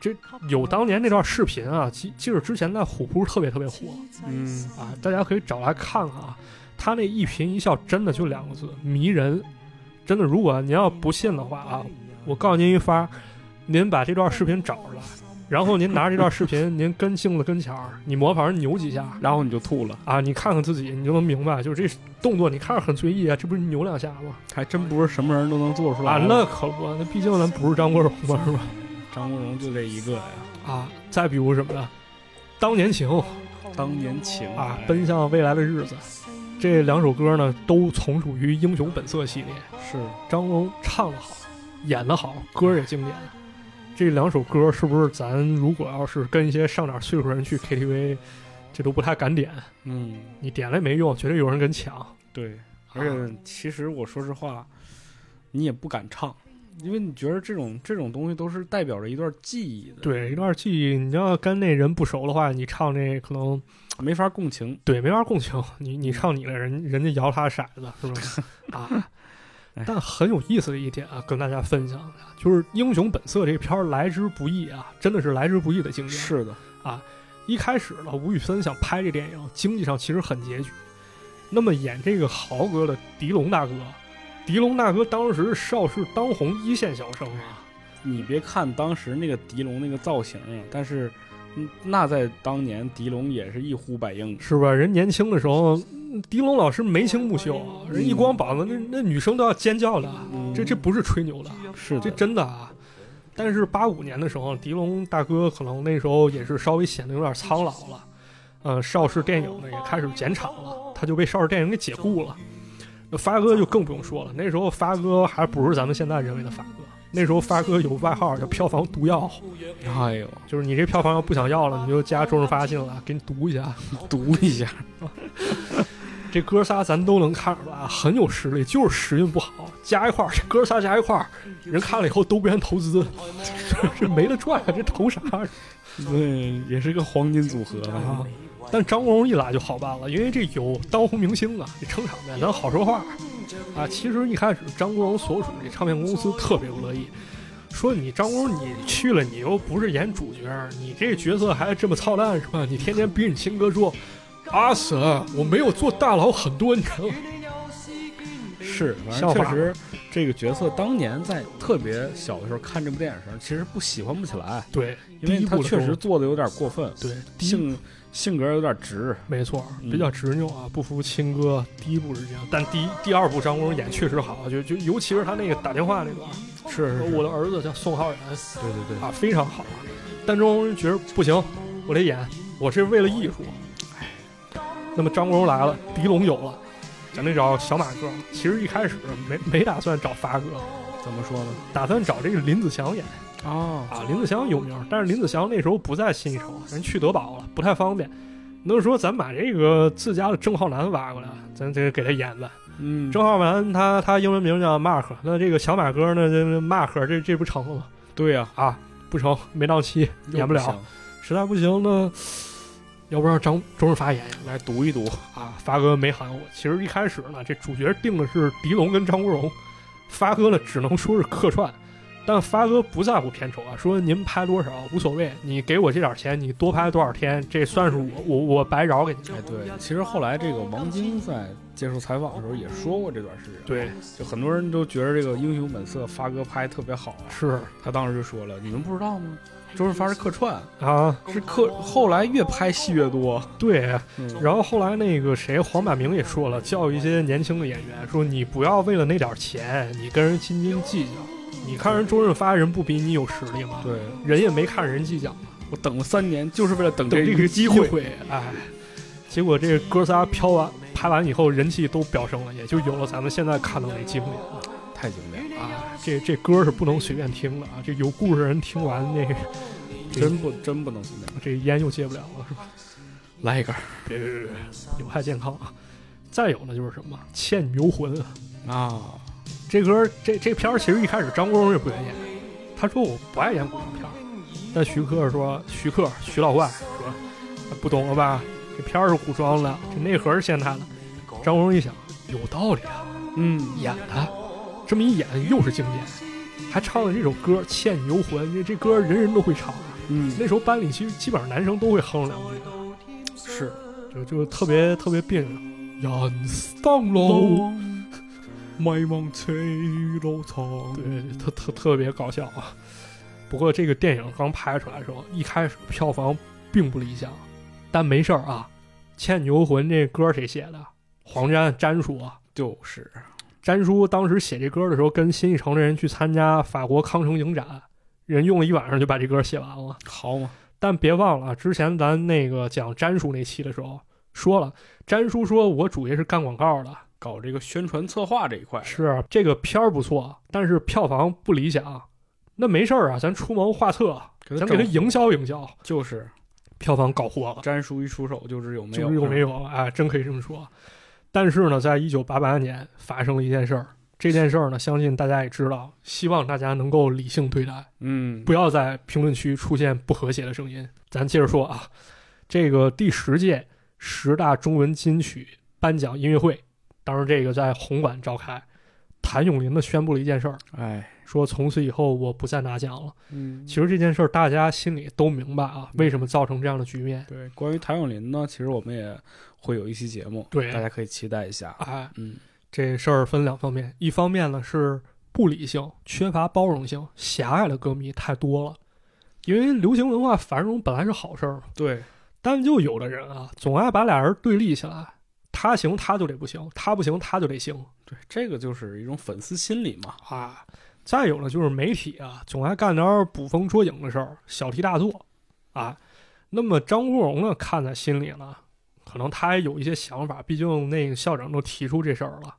这有当年那段视频啊，记记着之前在虎扑特别特别火嗯，啊，大家可以找来看看啊。他那一颦一笑真的就两个字，迷人。真的，如果您要不信的话啊，我告诉您一发，您把这段视频找出来，然后您拿着这段视频，您跟镜子跟前儿，你模仿人扭几下，然后你就吐了，啊，你看看自己，你就能明白，就是这动作，你看着很随意啊，这不是扭两下吗？还真不是什么人都能做出来啊，那可不，那毕竟咱不是张国荣嘛，是吧？张国荣就这一个呀，啊，再比如什么呢？当年情当年情啊，奔向未来的日子，这两首歌呢，都从属于《英雄本色》系列。是张国荣唱得好，演得好，歌也经典。这两首歌是不是咱如果要是跟一些上点岁数人去 KTV，这都不太敢点？嗯，你点了也没用，绝对有人跟抢。对，而啊且其实我说实话，你也不敢唱，因为你觉得这种这种东西都是代表着一段记忆的，，对，一段记忆，你要跟那人不熟的话，你唱那可能没法共情。对没法共情。你你唱你的人，人家摇他骰子是不是？啊哎。但很有意思的一点啊，跟大家分享一下，就是《英雄本色》这片儿来之不易啊，真的是来之不易的经典。是的啊，一开始呢，吴宇森想拍这电影，经济上其实很拮据。那么演这个豪哥的狄龙大哥，狄龙大哥当时是邵氏当红一线小生啊，你别看当时那个狄龙那个造型啊，但是，嗯那在当年狄龙也是一呼百应。是吧？人年轻的时候，嗯狄龙老师眉清目秀啊，人一光膀子，那那女生都要尖叫的。嗯这这不是吹牛的，是这真的啊。但是八五年的时候，狄龙大哥可能那时候也是稍微显得有点苍老了，呃，邵氏电影呢也开始减产了，他就被邵氏电影给解雇了。那发哥就更不用说了，那时候发哥还不是咱们现在认为的发哥，那时候发哥有外号叫票房毒药，哎呦，就是你这票房要不想要了，你就加周润发进来给你毒一下。毒一下，这哥仨咱都能看出来啊，很有实力，就是时运不好，加一块儿，这哥仨加一块儿，人看了以后都不愿投资，这没得赚啊，这投啥？对，也是个黄金组合啊！但张国荣一来就好办了，因为这有当红明星啊，这撑场面，咱好说话啊。其实一开始张国荣所属这唱片公司特别不乐意，说你张国荣你去了，你又不是演主角，你这角色还这么操蛋是吧？你天天逼你亲哥说，阿 Sir，我没有做大佬很多年了。是，反正确实这个角色当年在特别小的时候看这部电影的时候，其实不喜欢不起来，对，因为他确实做的有点过分，对性性格有点直，没错，嗯比较执拗啊，不服亲哥。第一部是这样，但第一第二部张国荣演确实好，就就尤其是他那个打电话那段，是说我的儿子叫宋浩然对对对，啊，非常好啊。但张国荣觉得不行，我得演，我是为了艺术。哎，那么张国荣来了，狄龙有了，咱得找小马哥。其实一开始没没打算找发哥，怎么说呢？打算找这个林子祥演啊，啊。林子祥有名，但是林子祥那时候不在新一城，人去德宝了，不太方便。那说咱把这个自家的郑浩南挖过来，咱这个给他演吧。嗯，郑浩南他他英文名叫 Mark，那这个小马哥呢，这这 Mark 这这不成了吗？对呀，啊，不成，没到期，演不了。行，实在不行呢，要不让张周润发演演来读一读，啊？发哥没喊我。其实一开始呢，这主角定的是狄龙跟张国荣，发哥呢只能说是客串。但发哥不在乎片酬啊，说您拍多少无所谓，你给我这点钱，你多拍多少天，这算是我我我白饶给你。哎，对，其实后来这个王晶在接受采访的时候也说过这段事情，对，就很多人都觉得这个《英雄本色》发哥拍特别好啊，是他当时就说了，你们不知道吗？周润发是客串，啊，是客，后来越拍戏越多，对。嗯，然后后来那个谁，黄百鸣也说了，教育一些年轻的演员，说你不要为了那点钱，你跟人斤斤计较。你看人周润发，人不比你有实力吗？对人也没看人计较，我等了三年，就是为了等等这个机会。哎，结果这哥仨飘完拍完以后，人气都飙升了，也就有了咱们现在看到这经典太经典了，啊！这这歌是不能随便听的啊！这有故事人听完那个真不真不能随便。这烟又戒不了了，是吧？来一根别别别别，有害健康啊！再有呢就是什么《倩女幽魂》啊，这歌这这片儿其实一开始张国荣也不愿意演，他说我不爱演古装片儿，但徐克说徐克徐老怪说不懂了吧？这片儿是古装的，这内核是现代的。张国荣一想有道理啊，嗯，演他这么一演又是经典，还唱了这首歌《倩女幽魂》，这这歌人人都会唱啊。嗯，那时候班里其实基本上男生都会哼两句，是就就特别特别别扭。人生路，迷茫情路长，对，特特特别搞笑啊。不过这个电影刚拍出来的时候，一开始票房并不理想，但没事儿啊。《倩女幽魂》这歌谁写的？黄沾詹叔啊。就是詹叔当时写这歌的时候，跟新艺城的人去参加法国康城影展，人用了一晚上就把这歌写完了。好嘛，但别忘了啊，之前咱那个讲詹叔那期的时候说了，詹叔说我主业是干广告的，搞这个宣传策划这一块是这个片儿不错，但是票房不理想。那没事儿啊，咱出谋划策，给咱给他营销营销，就是票房搞活了，詹叔一出手就知有没有，就是有没有哎，真可以这么说。但是呢，在一九八八年发生了一件事儿，这件事儿呢，相信大家也知道，希望大家能够理性对待，嗯，不要在评论区出现不和谐的声音。咱接着说啊，这个第十届十大中文金曲颁奖音乐会，当时这个在红馆召开，谭咏麟呢宣布了一件事儿，哎，说从此以后我不再拿奖了。嗯，其实这件事儿大家心里都明白啊，为什么造成这样的局面？对，关于谭咏麟呢，其实我们也会有一期节目，对大家可以期待一下。哎，嗯，这事儿分两方面，一方面呢是不理性、缺乏包容性、狭隘的歌迷太多了。因为流行文化繁荣本来是好事儿嘛，对，但就有的人啊，总爱把俩人对立起来，他行他就得不行，他不行他就得行对，这个就是一种粉丝心理嘛。啊。再有呢，就是媒体啊，总爱干点捕风捉影的事儿，小题大做啊。那么张国荣呢，看在心里了，可能他也有一些想法，毕竟那个校长都提出这事儿了，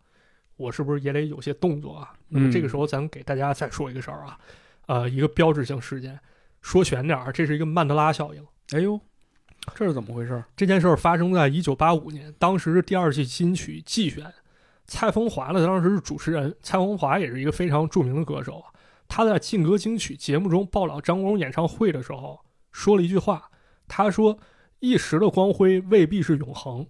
我是不是也得有些动作啊？那么这个时候，咱给大家再说一个事儿啊，呃，一个标志性事件，说全点儿，这是一个曼德拉效应。哎呦，这是怎么回事？这件事儿发生在一九八五年，当时是第二季金曲季选，蔡枫华呢当时是主持人，蔡枫华也是一个非常著名的歌手。他在劲歌金曲节目中报道张国荣演唱会的时候，说了一句话，他说：“一时的光辉未必是永恒，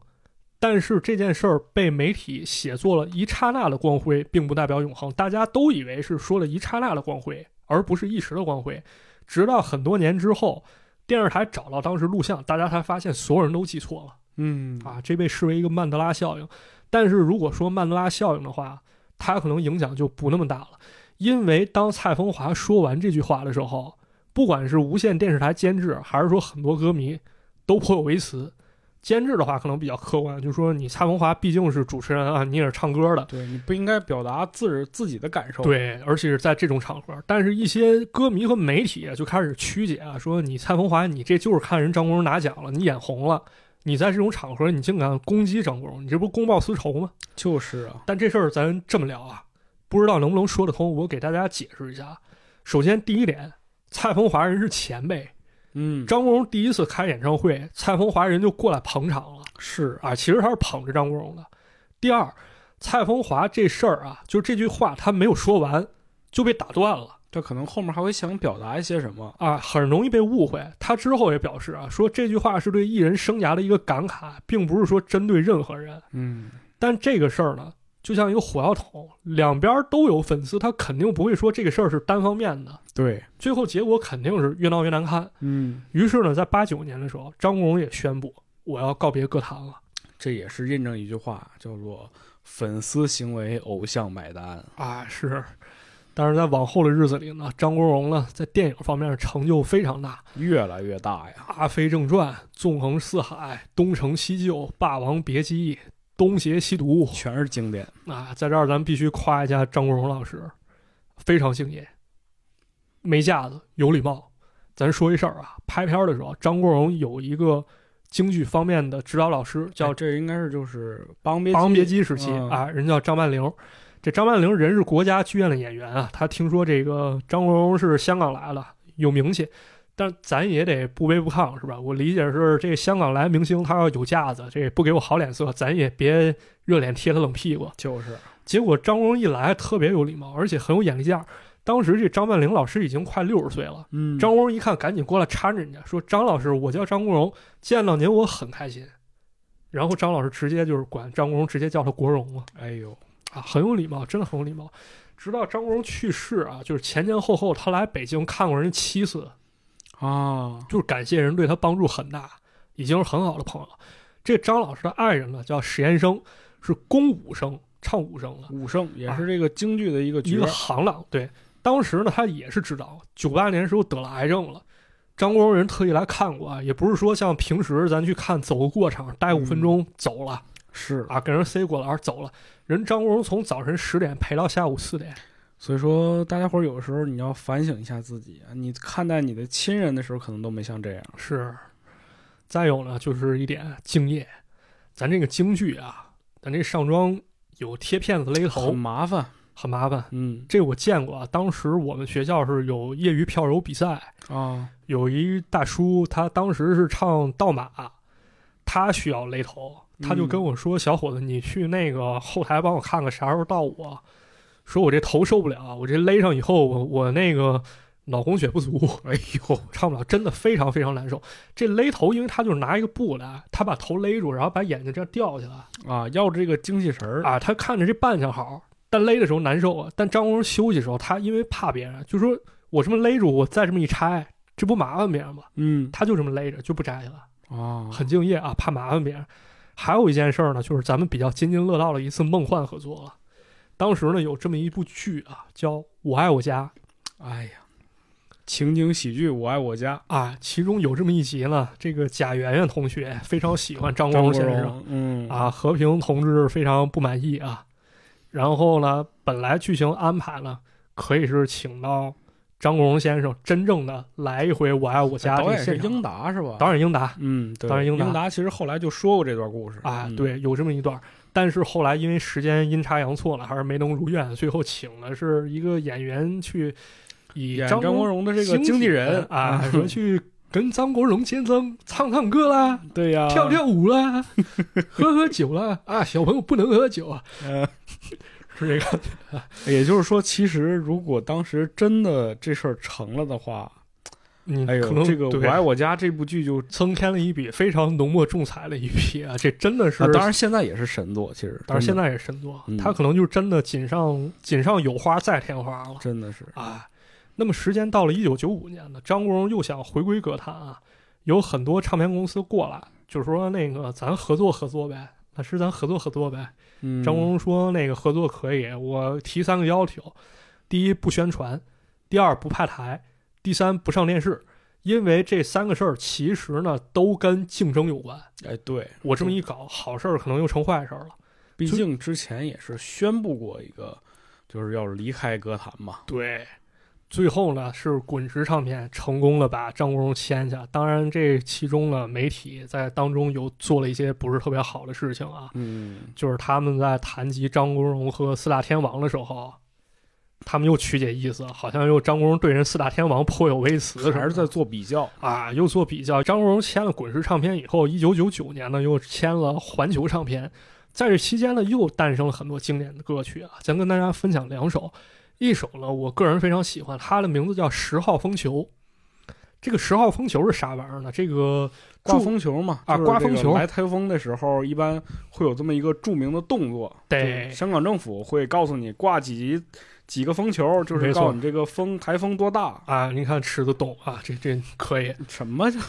但是这件事儿被媒体写作了一刹那的光辉，并不代表永恒。大家都以为是说了一刹那的光辉，而不是一时的光辉。直到很多年之后，电视台找到当时录像，大家才发现所有人都记错了。”嗯啊，这被视为一个曼德拉效应。但是如果说曼德拉效应的话，它可能影响就不那么大了，因为当蔡枫华说完这句话的时候，不管是无线电视台监制，还是说很多歌迷，都颇有微词。监制的话可能比较客观，就是说你蔡文华毕竟是主持人啊，你也是唱歌的，对你不应该表达自自己的感受。，对，而且是在这种场合。但是，一些歌迷和媒体就开始曲解啊，说你蔡文华，你这就是看人张国荣拿奖了，你眼红了，你在这种场合你竟敢攻击张国荣，你这不公报私仇吗？就是啊，但这事儿咱这么聊啊，不知道能不能说得通。我给大家解释一下。首先，第一点，蔡文华人是前辈，嗯，张国荣第一次开演唱会，蔡枫华人就过来捧场了是啊，其实他是捧着张国荣的。第二，蔡枫华这事儿啊，就是这句话他没有说完就被打断了。这可能后面还会想表达一些什么。啊，很容易被误会。他之后也表示啊，说这句话是对艺人生涯的一个感慨，并不是说针对任何人。嗯，但这个事儿呢，就像一个火药桶，两边都有粉丝，他肯定不会说这个事儿是单方面的，对，最后结果肯定是越闹越难看。嗯，于是呢，在八九年的时候，张国荣也宣布我要告别歌坛了这也是印证一句话，叫做“粉丝行为，偶像买单啊，是。但是在往后的日子里呢，张国荣呢在电影方面成就非常大，”，越来越大呀。《阿飞正传》《纵横四海》《东成西就》《霸王别姬》《东邪西毒》全是经典。啊，在这儿咱必须夸一下张国荣老师，非常敬业，没架子，有礼貌。咱说一事儿啊，拍片儿的时候，张国荣有一个京剧方面的指导老师，叫叫这应该是就是《霸王别霸王别姬时期嗯啊，人叫张曼玲。这张曼玲人是国家剧院的演员啊，他听说这个张国荣是香港来了，有名气，但咱也得不卑不亢是吧？我理解是这香港来明星，他要有架子，这不给我好脸色，咱也别热脸贴他冷屁股。就是结果张国荣一来，特别有礼貌，而且很有眼力见儿。当时这张曼玲老师已经快六十岁了，嗯张国荣一看，赶紧过来搀着人家，说：“张老师，我叫张国荣，见到您我很开心。”然后张老师直接就是管张国荣，直接叫他国荣了哎呦，啊，很有礼貌，真的很有礼貌。直到张国荣去世啊，就是前前后后他来北京看过人七次，啊，就是感谢人对他帮助很大，已经是很好的朋友了。这张老师的爱人呢叫史延生，是工武生，唱武生的。武生也是这个京剧的一个角一个行当。对，当时呢，他也是知道，九八年时候得了癌症了。张国荣人特意来看过啊，也不是说像平时咱去看走个过场，待五分钟走了、是啊，给人塞过来走了。人张国荣从早晨十点陪到下午四点，所以说，大家伙儿有时候你要反省一下自己啊，你看待你的亲人的时候，可能都没像这样。是。再有呢，就是一点敬业。咱这个京剧啊，咱这上妆有贴片子勒头很，麻烦，很麻烦。嗯这我见过啊，当时我们学校是有业余票友比赛，啊，有一大叔，他当时是唱倒马，他需要勒头，他就跟我说：“小伙子，你去那个后台帮我看看啥时候到我。”说我这头受不了，我这勒上以后，我我那个脑供血不足，哎呦，唱不了，真的非常非常难受。这勒头，因为他就是拿一个布来，他把头勒住，然后把眼睛这样吊起来啊，要这个精气神儿，啊，他看着这扮相好，但勒的时候难受啊。但张国荣休息的时候，他因为怕别人，就说我这么勒住，我再这么一拆，这不麻烦别人吗？嗯他就这么勒着，就不摘下来。啊，很敬业啊，怕麻烦别人。还有一件事儿呢，就是咱们比较津津乐道的一次梦幻合作了。当时呢有这么一部剧啊，叫《我爱我家》哎呀，情景喜剧《我爱我家》，啊，其中有这么一集呢，这个贾圆圆同学非常喜欢张国荣先生，嗯。啊，和平同志非常不满意啊。然后呢，本来剧情安排呢，可以是请到张国荣先生真正的来一回《我爱我家》导演是英达是吧？导演英达。嗯，对，导演英达。英达其实后来就说过这段故事。啊，嗯。对，有这么一段儿。但是后来因为时间阴差阳错了，还是没能如愿，最后请的是一个演员去以张演张国荣的这个经经纪人。啊，嗯说去跟张国荣先生唱唱歌啦，对呀，跳跳舞啦，喝喝酒啦啊，小朋友不能喝酒啊，呃，是这个。也就是说，其实如果当时真的这事儿成了的话，嗯，哎呦，可能这个《我爱我家》这部剧就，增添了一笔非常浓墨重彩的一笔啊，这真的是，啊当然现在也是神作，其实，当然现在也是神作，嗯他可能就真的锦上锦上有花再添花了真的是，啊。那么时间到了一九九五年呢，张国荣又想回归歌坛啊，有很多唱片公司过来，就是说那个咱合作合作呗，那是咱合作合作呗。嗯，张国荣说那个合作可以，我提三个要求：第一不宣传，第二不派台，第三不上电视。因为这三个事儿其实呢都跟竞争有关。哎，对我这么一搞，好事儿可能又成坏事儿了。毕竟之前也是宣布过一个，就是要离开歌坛嘛，对，最后呢是滚石唱片成功的把张国荣签下。当然，这其中呢媒体在当中有做了一些不是特别好的事情啊，嗯，就是他们在谈及张国荣和四大天王的时候，他们又曲解意思，好像又张国荣对人四大天王颇有微词还是在做比较，啊，又做比较。张国荣签了滚石唱片以后，一九九九年呢又签了环球唱片，在这期间呢又诞生了很多经典的歌曲啊，咱跟大家分享两首。一首呢，我个人非常喜欢，它的名字叫《十号风球》。这个十号风球是啥玩意儿呢？这个刮风球嘛，啊刮风球来台风的时候，一般会有这么一个著名的动作，对香港政府会告诉你挂几几个风球，就是告诉你这个风台风多大，啊，你看吃的懂啊，这这可以什么这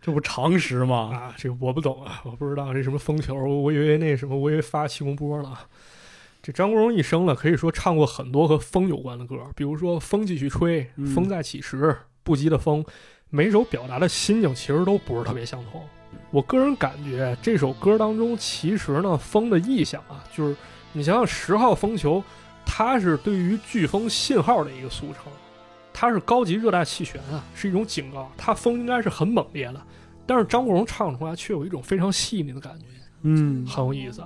这不常识吗？啊，这个我不懂啊，我不知道这什么风球，我以为那什么，我以为发气功波呢。这张国荣一生呢，可以说唱过很多和风有关的歌，比如说《风继续吹》嗯风再起时》不羁的风，每首表达的心境其实都不是特别相同。我个人感觉这首歌当中，其实呢，风的意象啊，就是你想想十号风球，它是对于飓风信号的一个俗称，它是高级热带气旋啊，是一种警告，它风应该是很猛烈的。但是张国荣唱出来却有一种非常细腻的感觉，嗯，很有意思。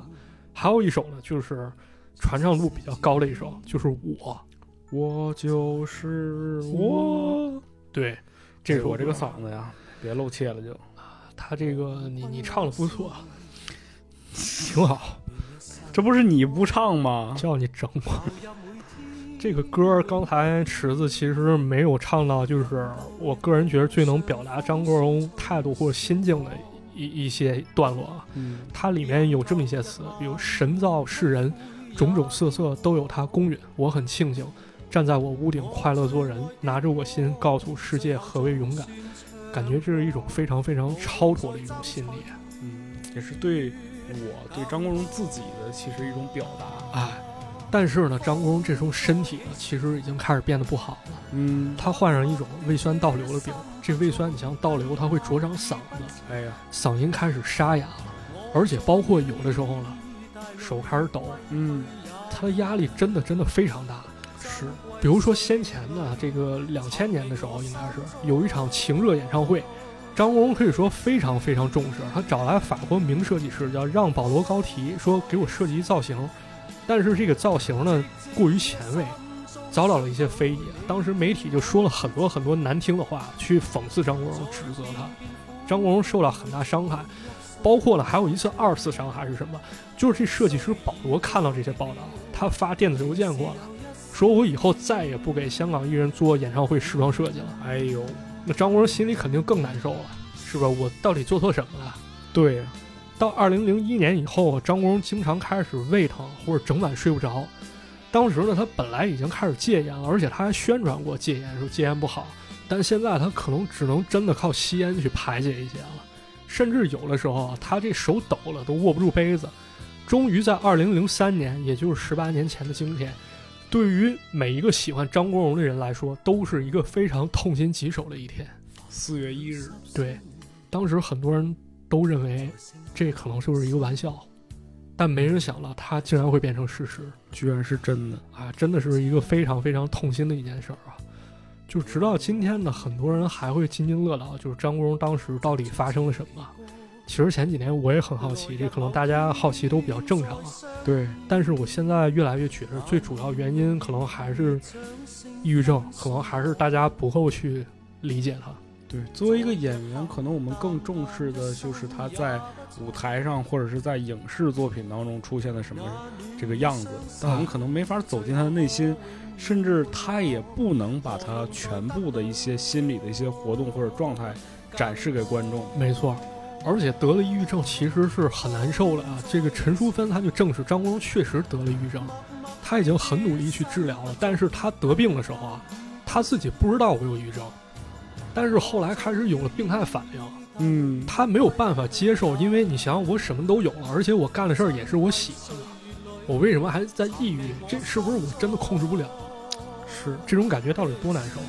还有一首呢，就是传唱度比较高的一首，就是我。我就是我，对，这是我这个嗓子呀，别露怯了就。他这个你你唱的不错，挺好，这不是你不唱吗？叫你整我。这个歌刚才池子其实没有唱到，就是我个人觉得最能表达张国荣态度或者心境的一一些段落啊。嗯，它里面有这么一些词，比如“神造世人，种种色色都有它公允。我很庆幸，站在我屋顶快乐做人，拿着我心告诉世界何为勇敢。”感觉这是一种非常非常超脱的一种心理。嗯，也是对我对张国荣自己的其实一种表达。哎，但是呢，张国荣这时候身体呢，其实已经开始变得不好了。嗯，他患上一种胃酸倒流的病，这胃酸你像倒流，它会灼伤嗓子，哎呀，嗓音开始沙哑了，而且包括有的时候呢，手开始抖，嗯，他的压力真的真的非常大。是，比如说先前呢，这个两千年的时候，应该是有一场情热演唱会，张国荣可以说非常非常重视，他找来法国名设计师叫让·保罗·高提，说给我设计造型，但是这个造型呢过于前卫，遭到了一些非议。当时媒体就说了很多很多难听的话，去讽刺张国荣，指责他。张国荣受到很大伤害，包括了还有一次二次伤害是什么？就是这设计师保罗看到这些报道，他发电子邮件过来。说我以后再也不给香港艺人做演唱会时装设计了。哎呦，那张国荣心里肯定更难受了，是吧？我到底做错什么了？对呀，到二零零一年以后，张国荣经常开始胃疼或者整晚睡不着。当时呢，他本来已经开始戒烟了，而且他还宣传过戒烟，说戒烟不好。但现在他可能只能真的靠吸烟去排解一些了。甚至有的时候啊，他这手抖了都握不住杯子。终于在二零零三年，也就是十八年前的今天，对于每一个喜欢张国荣的人来说，都是一个非常痛心疾首的一天。四月一日，对，当时很多人都认为这可能就是一个玩笑，但没人想到它竟然会变成事实居然是真的。啊！真的是一个非常非常痛心的一件事儿啊！就直到今天呢，很多人还会津津乐道，就是张国荣当时到底发生了什么。其实前几年我也很好奇，这可能大家好奇都比较正常啊。对，但是我现在越来越觉得，最主要原因可能还是抑郁症，可能还是大家不够去理解他。对，作为一个演员，可能我们更重视的就是他在舞台上或者是在影视作品当中出现的什么这个样子，但我们可能没法走进他的内心，甚至他也不能把他全部的一些心理的一些活动或者状态展示给观众。没错，而且得了抑郁症其实是很难受的啊。这个陈淑芬她就证实张国荣确实得了抑郁症，他已经很努力去治疗了，但是他得病的时候啊，他自己不知道我有抑郁症。但是后来开始有了病态反应，嗯，他没有办法接受，因为你想想，我什么都有了，而且我干的事儿也是我喜欢的，我为什么还在抑郁？这是不是我真的控制不了？是这种感觉到底多难受？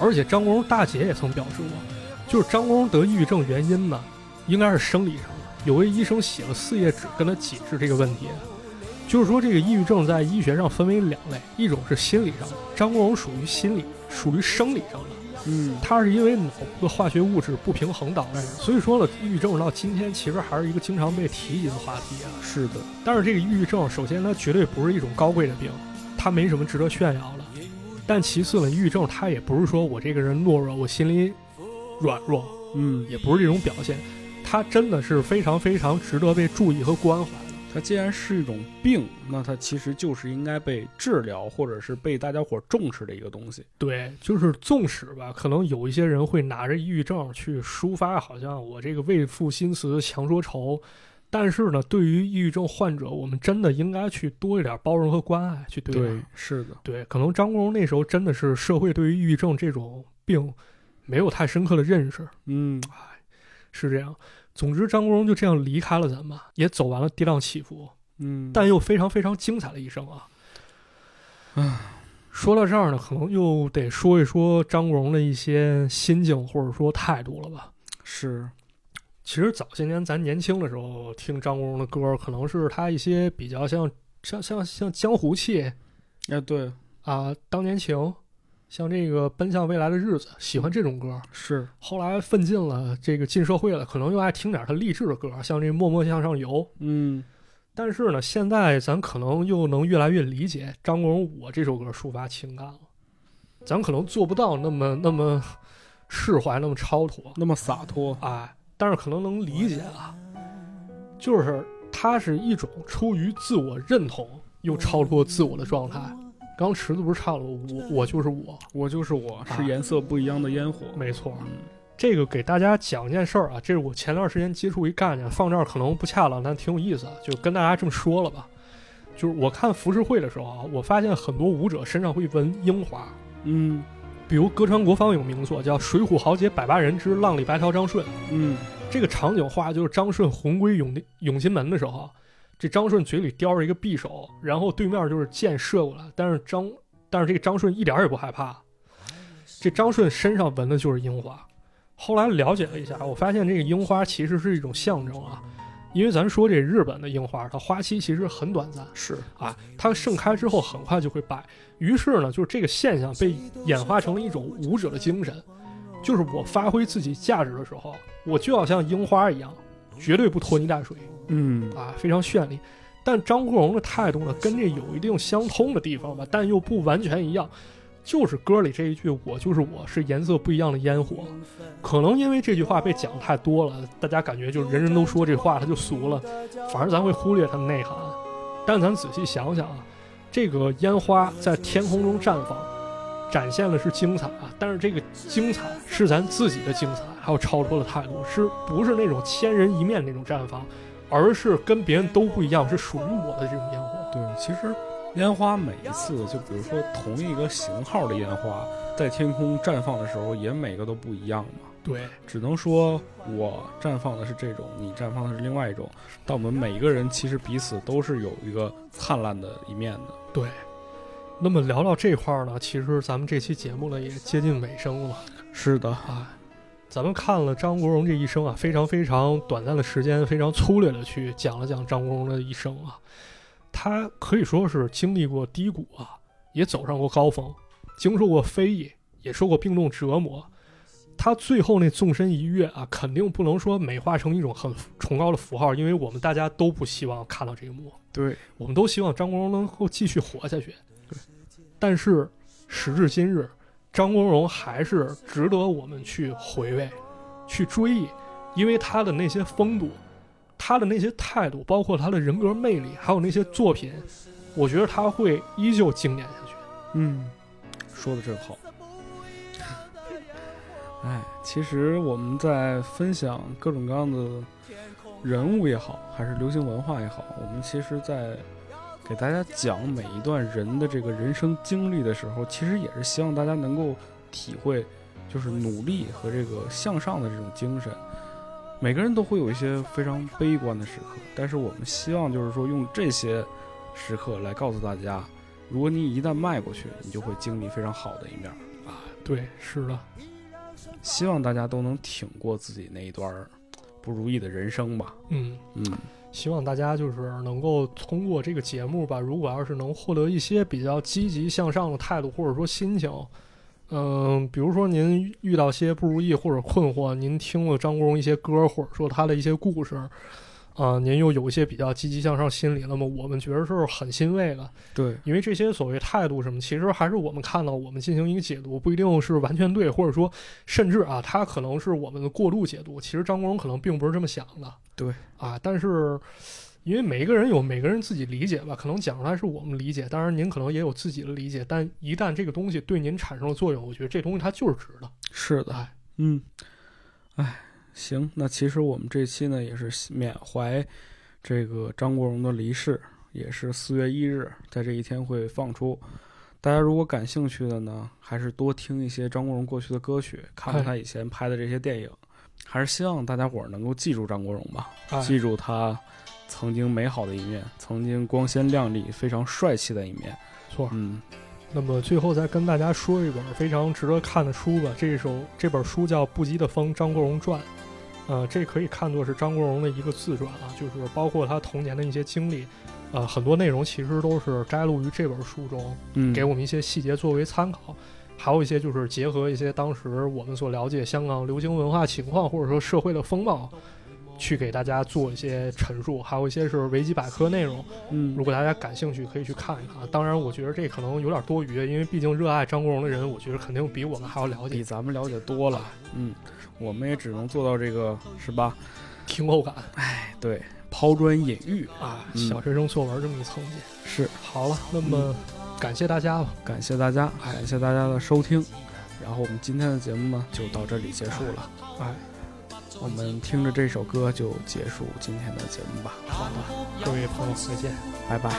而且张国荣大姐也曾表示过，就是张国荣得抑郁症原因呢，应该是生理上的。有位医生写了四页纸跟他解释这个问题，就是说这个抑郁症在医学上分为两类，一种是心理上的，张国荣属于心理，属于生理上的。嗯，它是因为脑部的化学物质不平衡导致的，所以说呢，抑郁症到今天其实还是一个经常被提及的话题啊。是的，但是这个抑郁症，首先它绝对不是一种高贵的病，它没什么值得炫耀的。但其次呢，抑郁症它也不是说我这个人懦弱，我心里软弱，嗯，也不是这种表现，它真的是非常非常值得被注意和关怀。它既然是一种病，那它其实就是应该被治疗，或者是被大家伙重视的一个东西。对，就是纵使吧，可能有一些人会拿着抑郁症去抒发，好像我这个为赋新词强说愁。但是呢，对于抑郁症患者，我们真的应该去多一点包容和关爱去对待。对，是的，对，可能张国荣那时候真的是社会对于抑郁症这种病没有太深刻的认识，嗯，是这样。总之，张国荣就这样离开了咱们，也走完了跌宕起伏，嗯，但又非常非常精彩的一生啊。唉，说到这儿呢，可能又得说一说张国荣的一些心境或者说态度了吧。是，其实早些年咱年轻的时候听张国荣的歌，可能是他一些比较像像像像江湖气哎，对，啊，当年情，像这个奔向未来的日子，喜欢这种歌。是，后来奋进了，这个进社会了，可能又爱听点他励志的歌，像这《默默向上游》。嗯，但是呢，现在咱可能又能越来越理解张国荣《我》这首歌抒发情感了。咱可能做不到那么那么释怀，那么超脱，那么洒脱，哎，但是可能能理解啊，就是它是一种出于自我认同又超脱自我的状态。刚池子不是唱了我我就是我，我就是我，啊。是颜色不一样的烟火。没错。嗯，这个给大家讲一件事儿啊，这是我前段时间接触一概念，放这儿可能不恰当，但挺有意思，就跟大家这么说了吧。就是我看浮世绘的时候啊，我发现很多舞者身上会纹樱花，嗯。比如歌川国芳有名作叫《水浒豪杰百八人之浪里白条张顺》，嗯。这个场景画就是张顺魂归永永金门的时候啊，这张顺嘴里叼着一个匕首，然后对面就是箭射过来，但是张但是这个张顺一点也不害怕，这张顺身上纹的就是樱花。后来了解了一下，我发现这个樱花其实是一种象征啊，因为咱说这日本的樱花，它花期其实很短暂是，啊，它盛开之后很快就会败。于是呢，就是这个现象被演化成了一种舞者的精神，就是我发挥自己价值的时候，我就要像樱花一样，绝对不拖泥带水嗯啊，非常绚丽。但张国荣的态度呢，跟这有一定相通的地方吧，但又不完全一样。就是歌里这一句“我就是我”是颜色不一样的烟火，可能因为这句话被讲太多了，大家感觉就是人人都说这话，他就俗了，反而咱会忽略它的内涵。但咱仔细想想啊，这个烟花在天空中绽放，展现的是精彩啊，但是这个精彩是咱自己的精彩，还有超脱的态度，是不是那种千人一面那种绽放，而是跟别人都不一样，是属于我的这种烟火。对，其实烟花每一次，就比如说同一个型号的烟花，在天空绽放的时候，也每个都不一样嘛。对，只能说我绽放的是这种，你绽放的是另外一种。但我们每一个人其实彼此都是有一个灿烂的一面的。对。那么聊到这块儿呢，其实咱们这期节目呢也接近尾声了。是的啊，咱们看了张国荣这一生啊，非常非常短暂的时间，非常粗略的去讲了讲张国荣的一生啊。他可以说是经历过低谷啊，也走上过高峰，经受过非议，也受过病痛折磨。他最后那纵身一跃啊，肯定不能说美化成一种很崇高的符号，因为我们大家都不希望看到这一幕。对，我们都希望张国荣能够继续活下去。但是时至今日，张国荣还是值得我们去回味、去追忆，因为他的那些风度、他的那些态度，包括他的人格魅力，还有那些作品，我觉得他会依旧经典下去。嗯，说的真好。哎，其实我们在分享各种各样的人物也好，还是流行文化也好，我们其实，在。给大家讲每一段人的这个人生经历的时候，其实也是希望大家能够体会，就是努力和这个向上的这种精神。每个人都会有一些非常悲观的时刻，但是我们希望就是说用这些时刻来告诉大家，如果你一旦迈过去，你就会经历非常好的一面啊。对，是的，希望大家都能挺过自己那一段不如意的人生吧。嗯嗯。希望大家就是能够通过这个节目吧，如果要是能获得一些比较积极向上的态度或者说心情，嗯，比如说您遇到些不如意或者困惑，您听了张国荣一些歌或者说他的一些故事。啊，您又有一些比较积极向上心理，那么我们觉得是很欣慰的。对，因为这些所谓态度什么，其实还是我们看到，我们进行一个解读，不一定是完全对，或者说甚至啊，他可能是我们的过度解读。其实张国荣可能并不是这么想的。对，啊，但是因为每一个人有每个人自己理解吧，可能讲出来是我们理解，当然您可能也有自己的理解，但一旦这个东西对您产生了作用，我觉得这东西它就是值的。是的，嗯，哎。行，那其实我们这期呢也是缅怀这个张国荣的离世，也是四月一日，在这一天会放出。大家如果感兴趣的呢，还是多听一些张国荣过去的歌曲，看看他以前拍的这些电影。还是希望大家伙儿能够记住张国荣吧，记住他曾经美好的一面，曾经光鲜亮丽、非常帅气的一面。错，嗯。那么最后再跟大家说一本非常值得看的书吧，这首这本书叫《不羁的风：张国荣传》。呃，这可以看作是张国荣的一个自传啊，就是包括他童年的一些经历，呃，很多内容其实都是摘录于这本书中，嗯，给我们一些细节作为参考，还有一些就是结合一些当时我们所了解香港流行文化情况或者说社会的风貌。去给大家做一些陈述，还有一些是维基百科内容。嗯，如果大家感兴趣，可以去看一看。当然，我觉得这可能有点多余，因为毕竟热爱张国荣的人，我觉得肯定比我们还要了解，比咱们了解多了。嗯，我们也只能做到这个，是吧？听后感。哎，对，抛砖引玉啊，小学生作文这么一层级。是，好了，那么感谢大家吧，感谢大家，感谢大家的收听。然后我们今天的节目呢，就到这里结束了。哎。我们听着这首歌就结束今天的节目吧。好的，各位朋友再见，拜拜。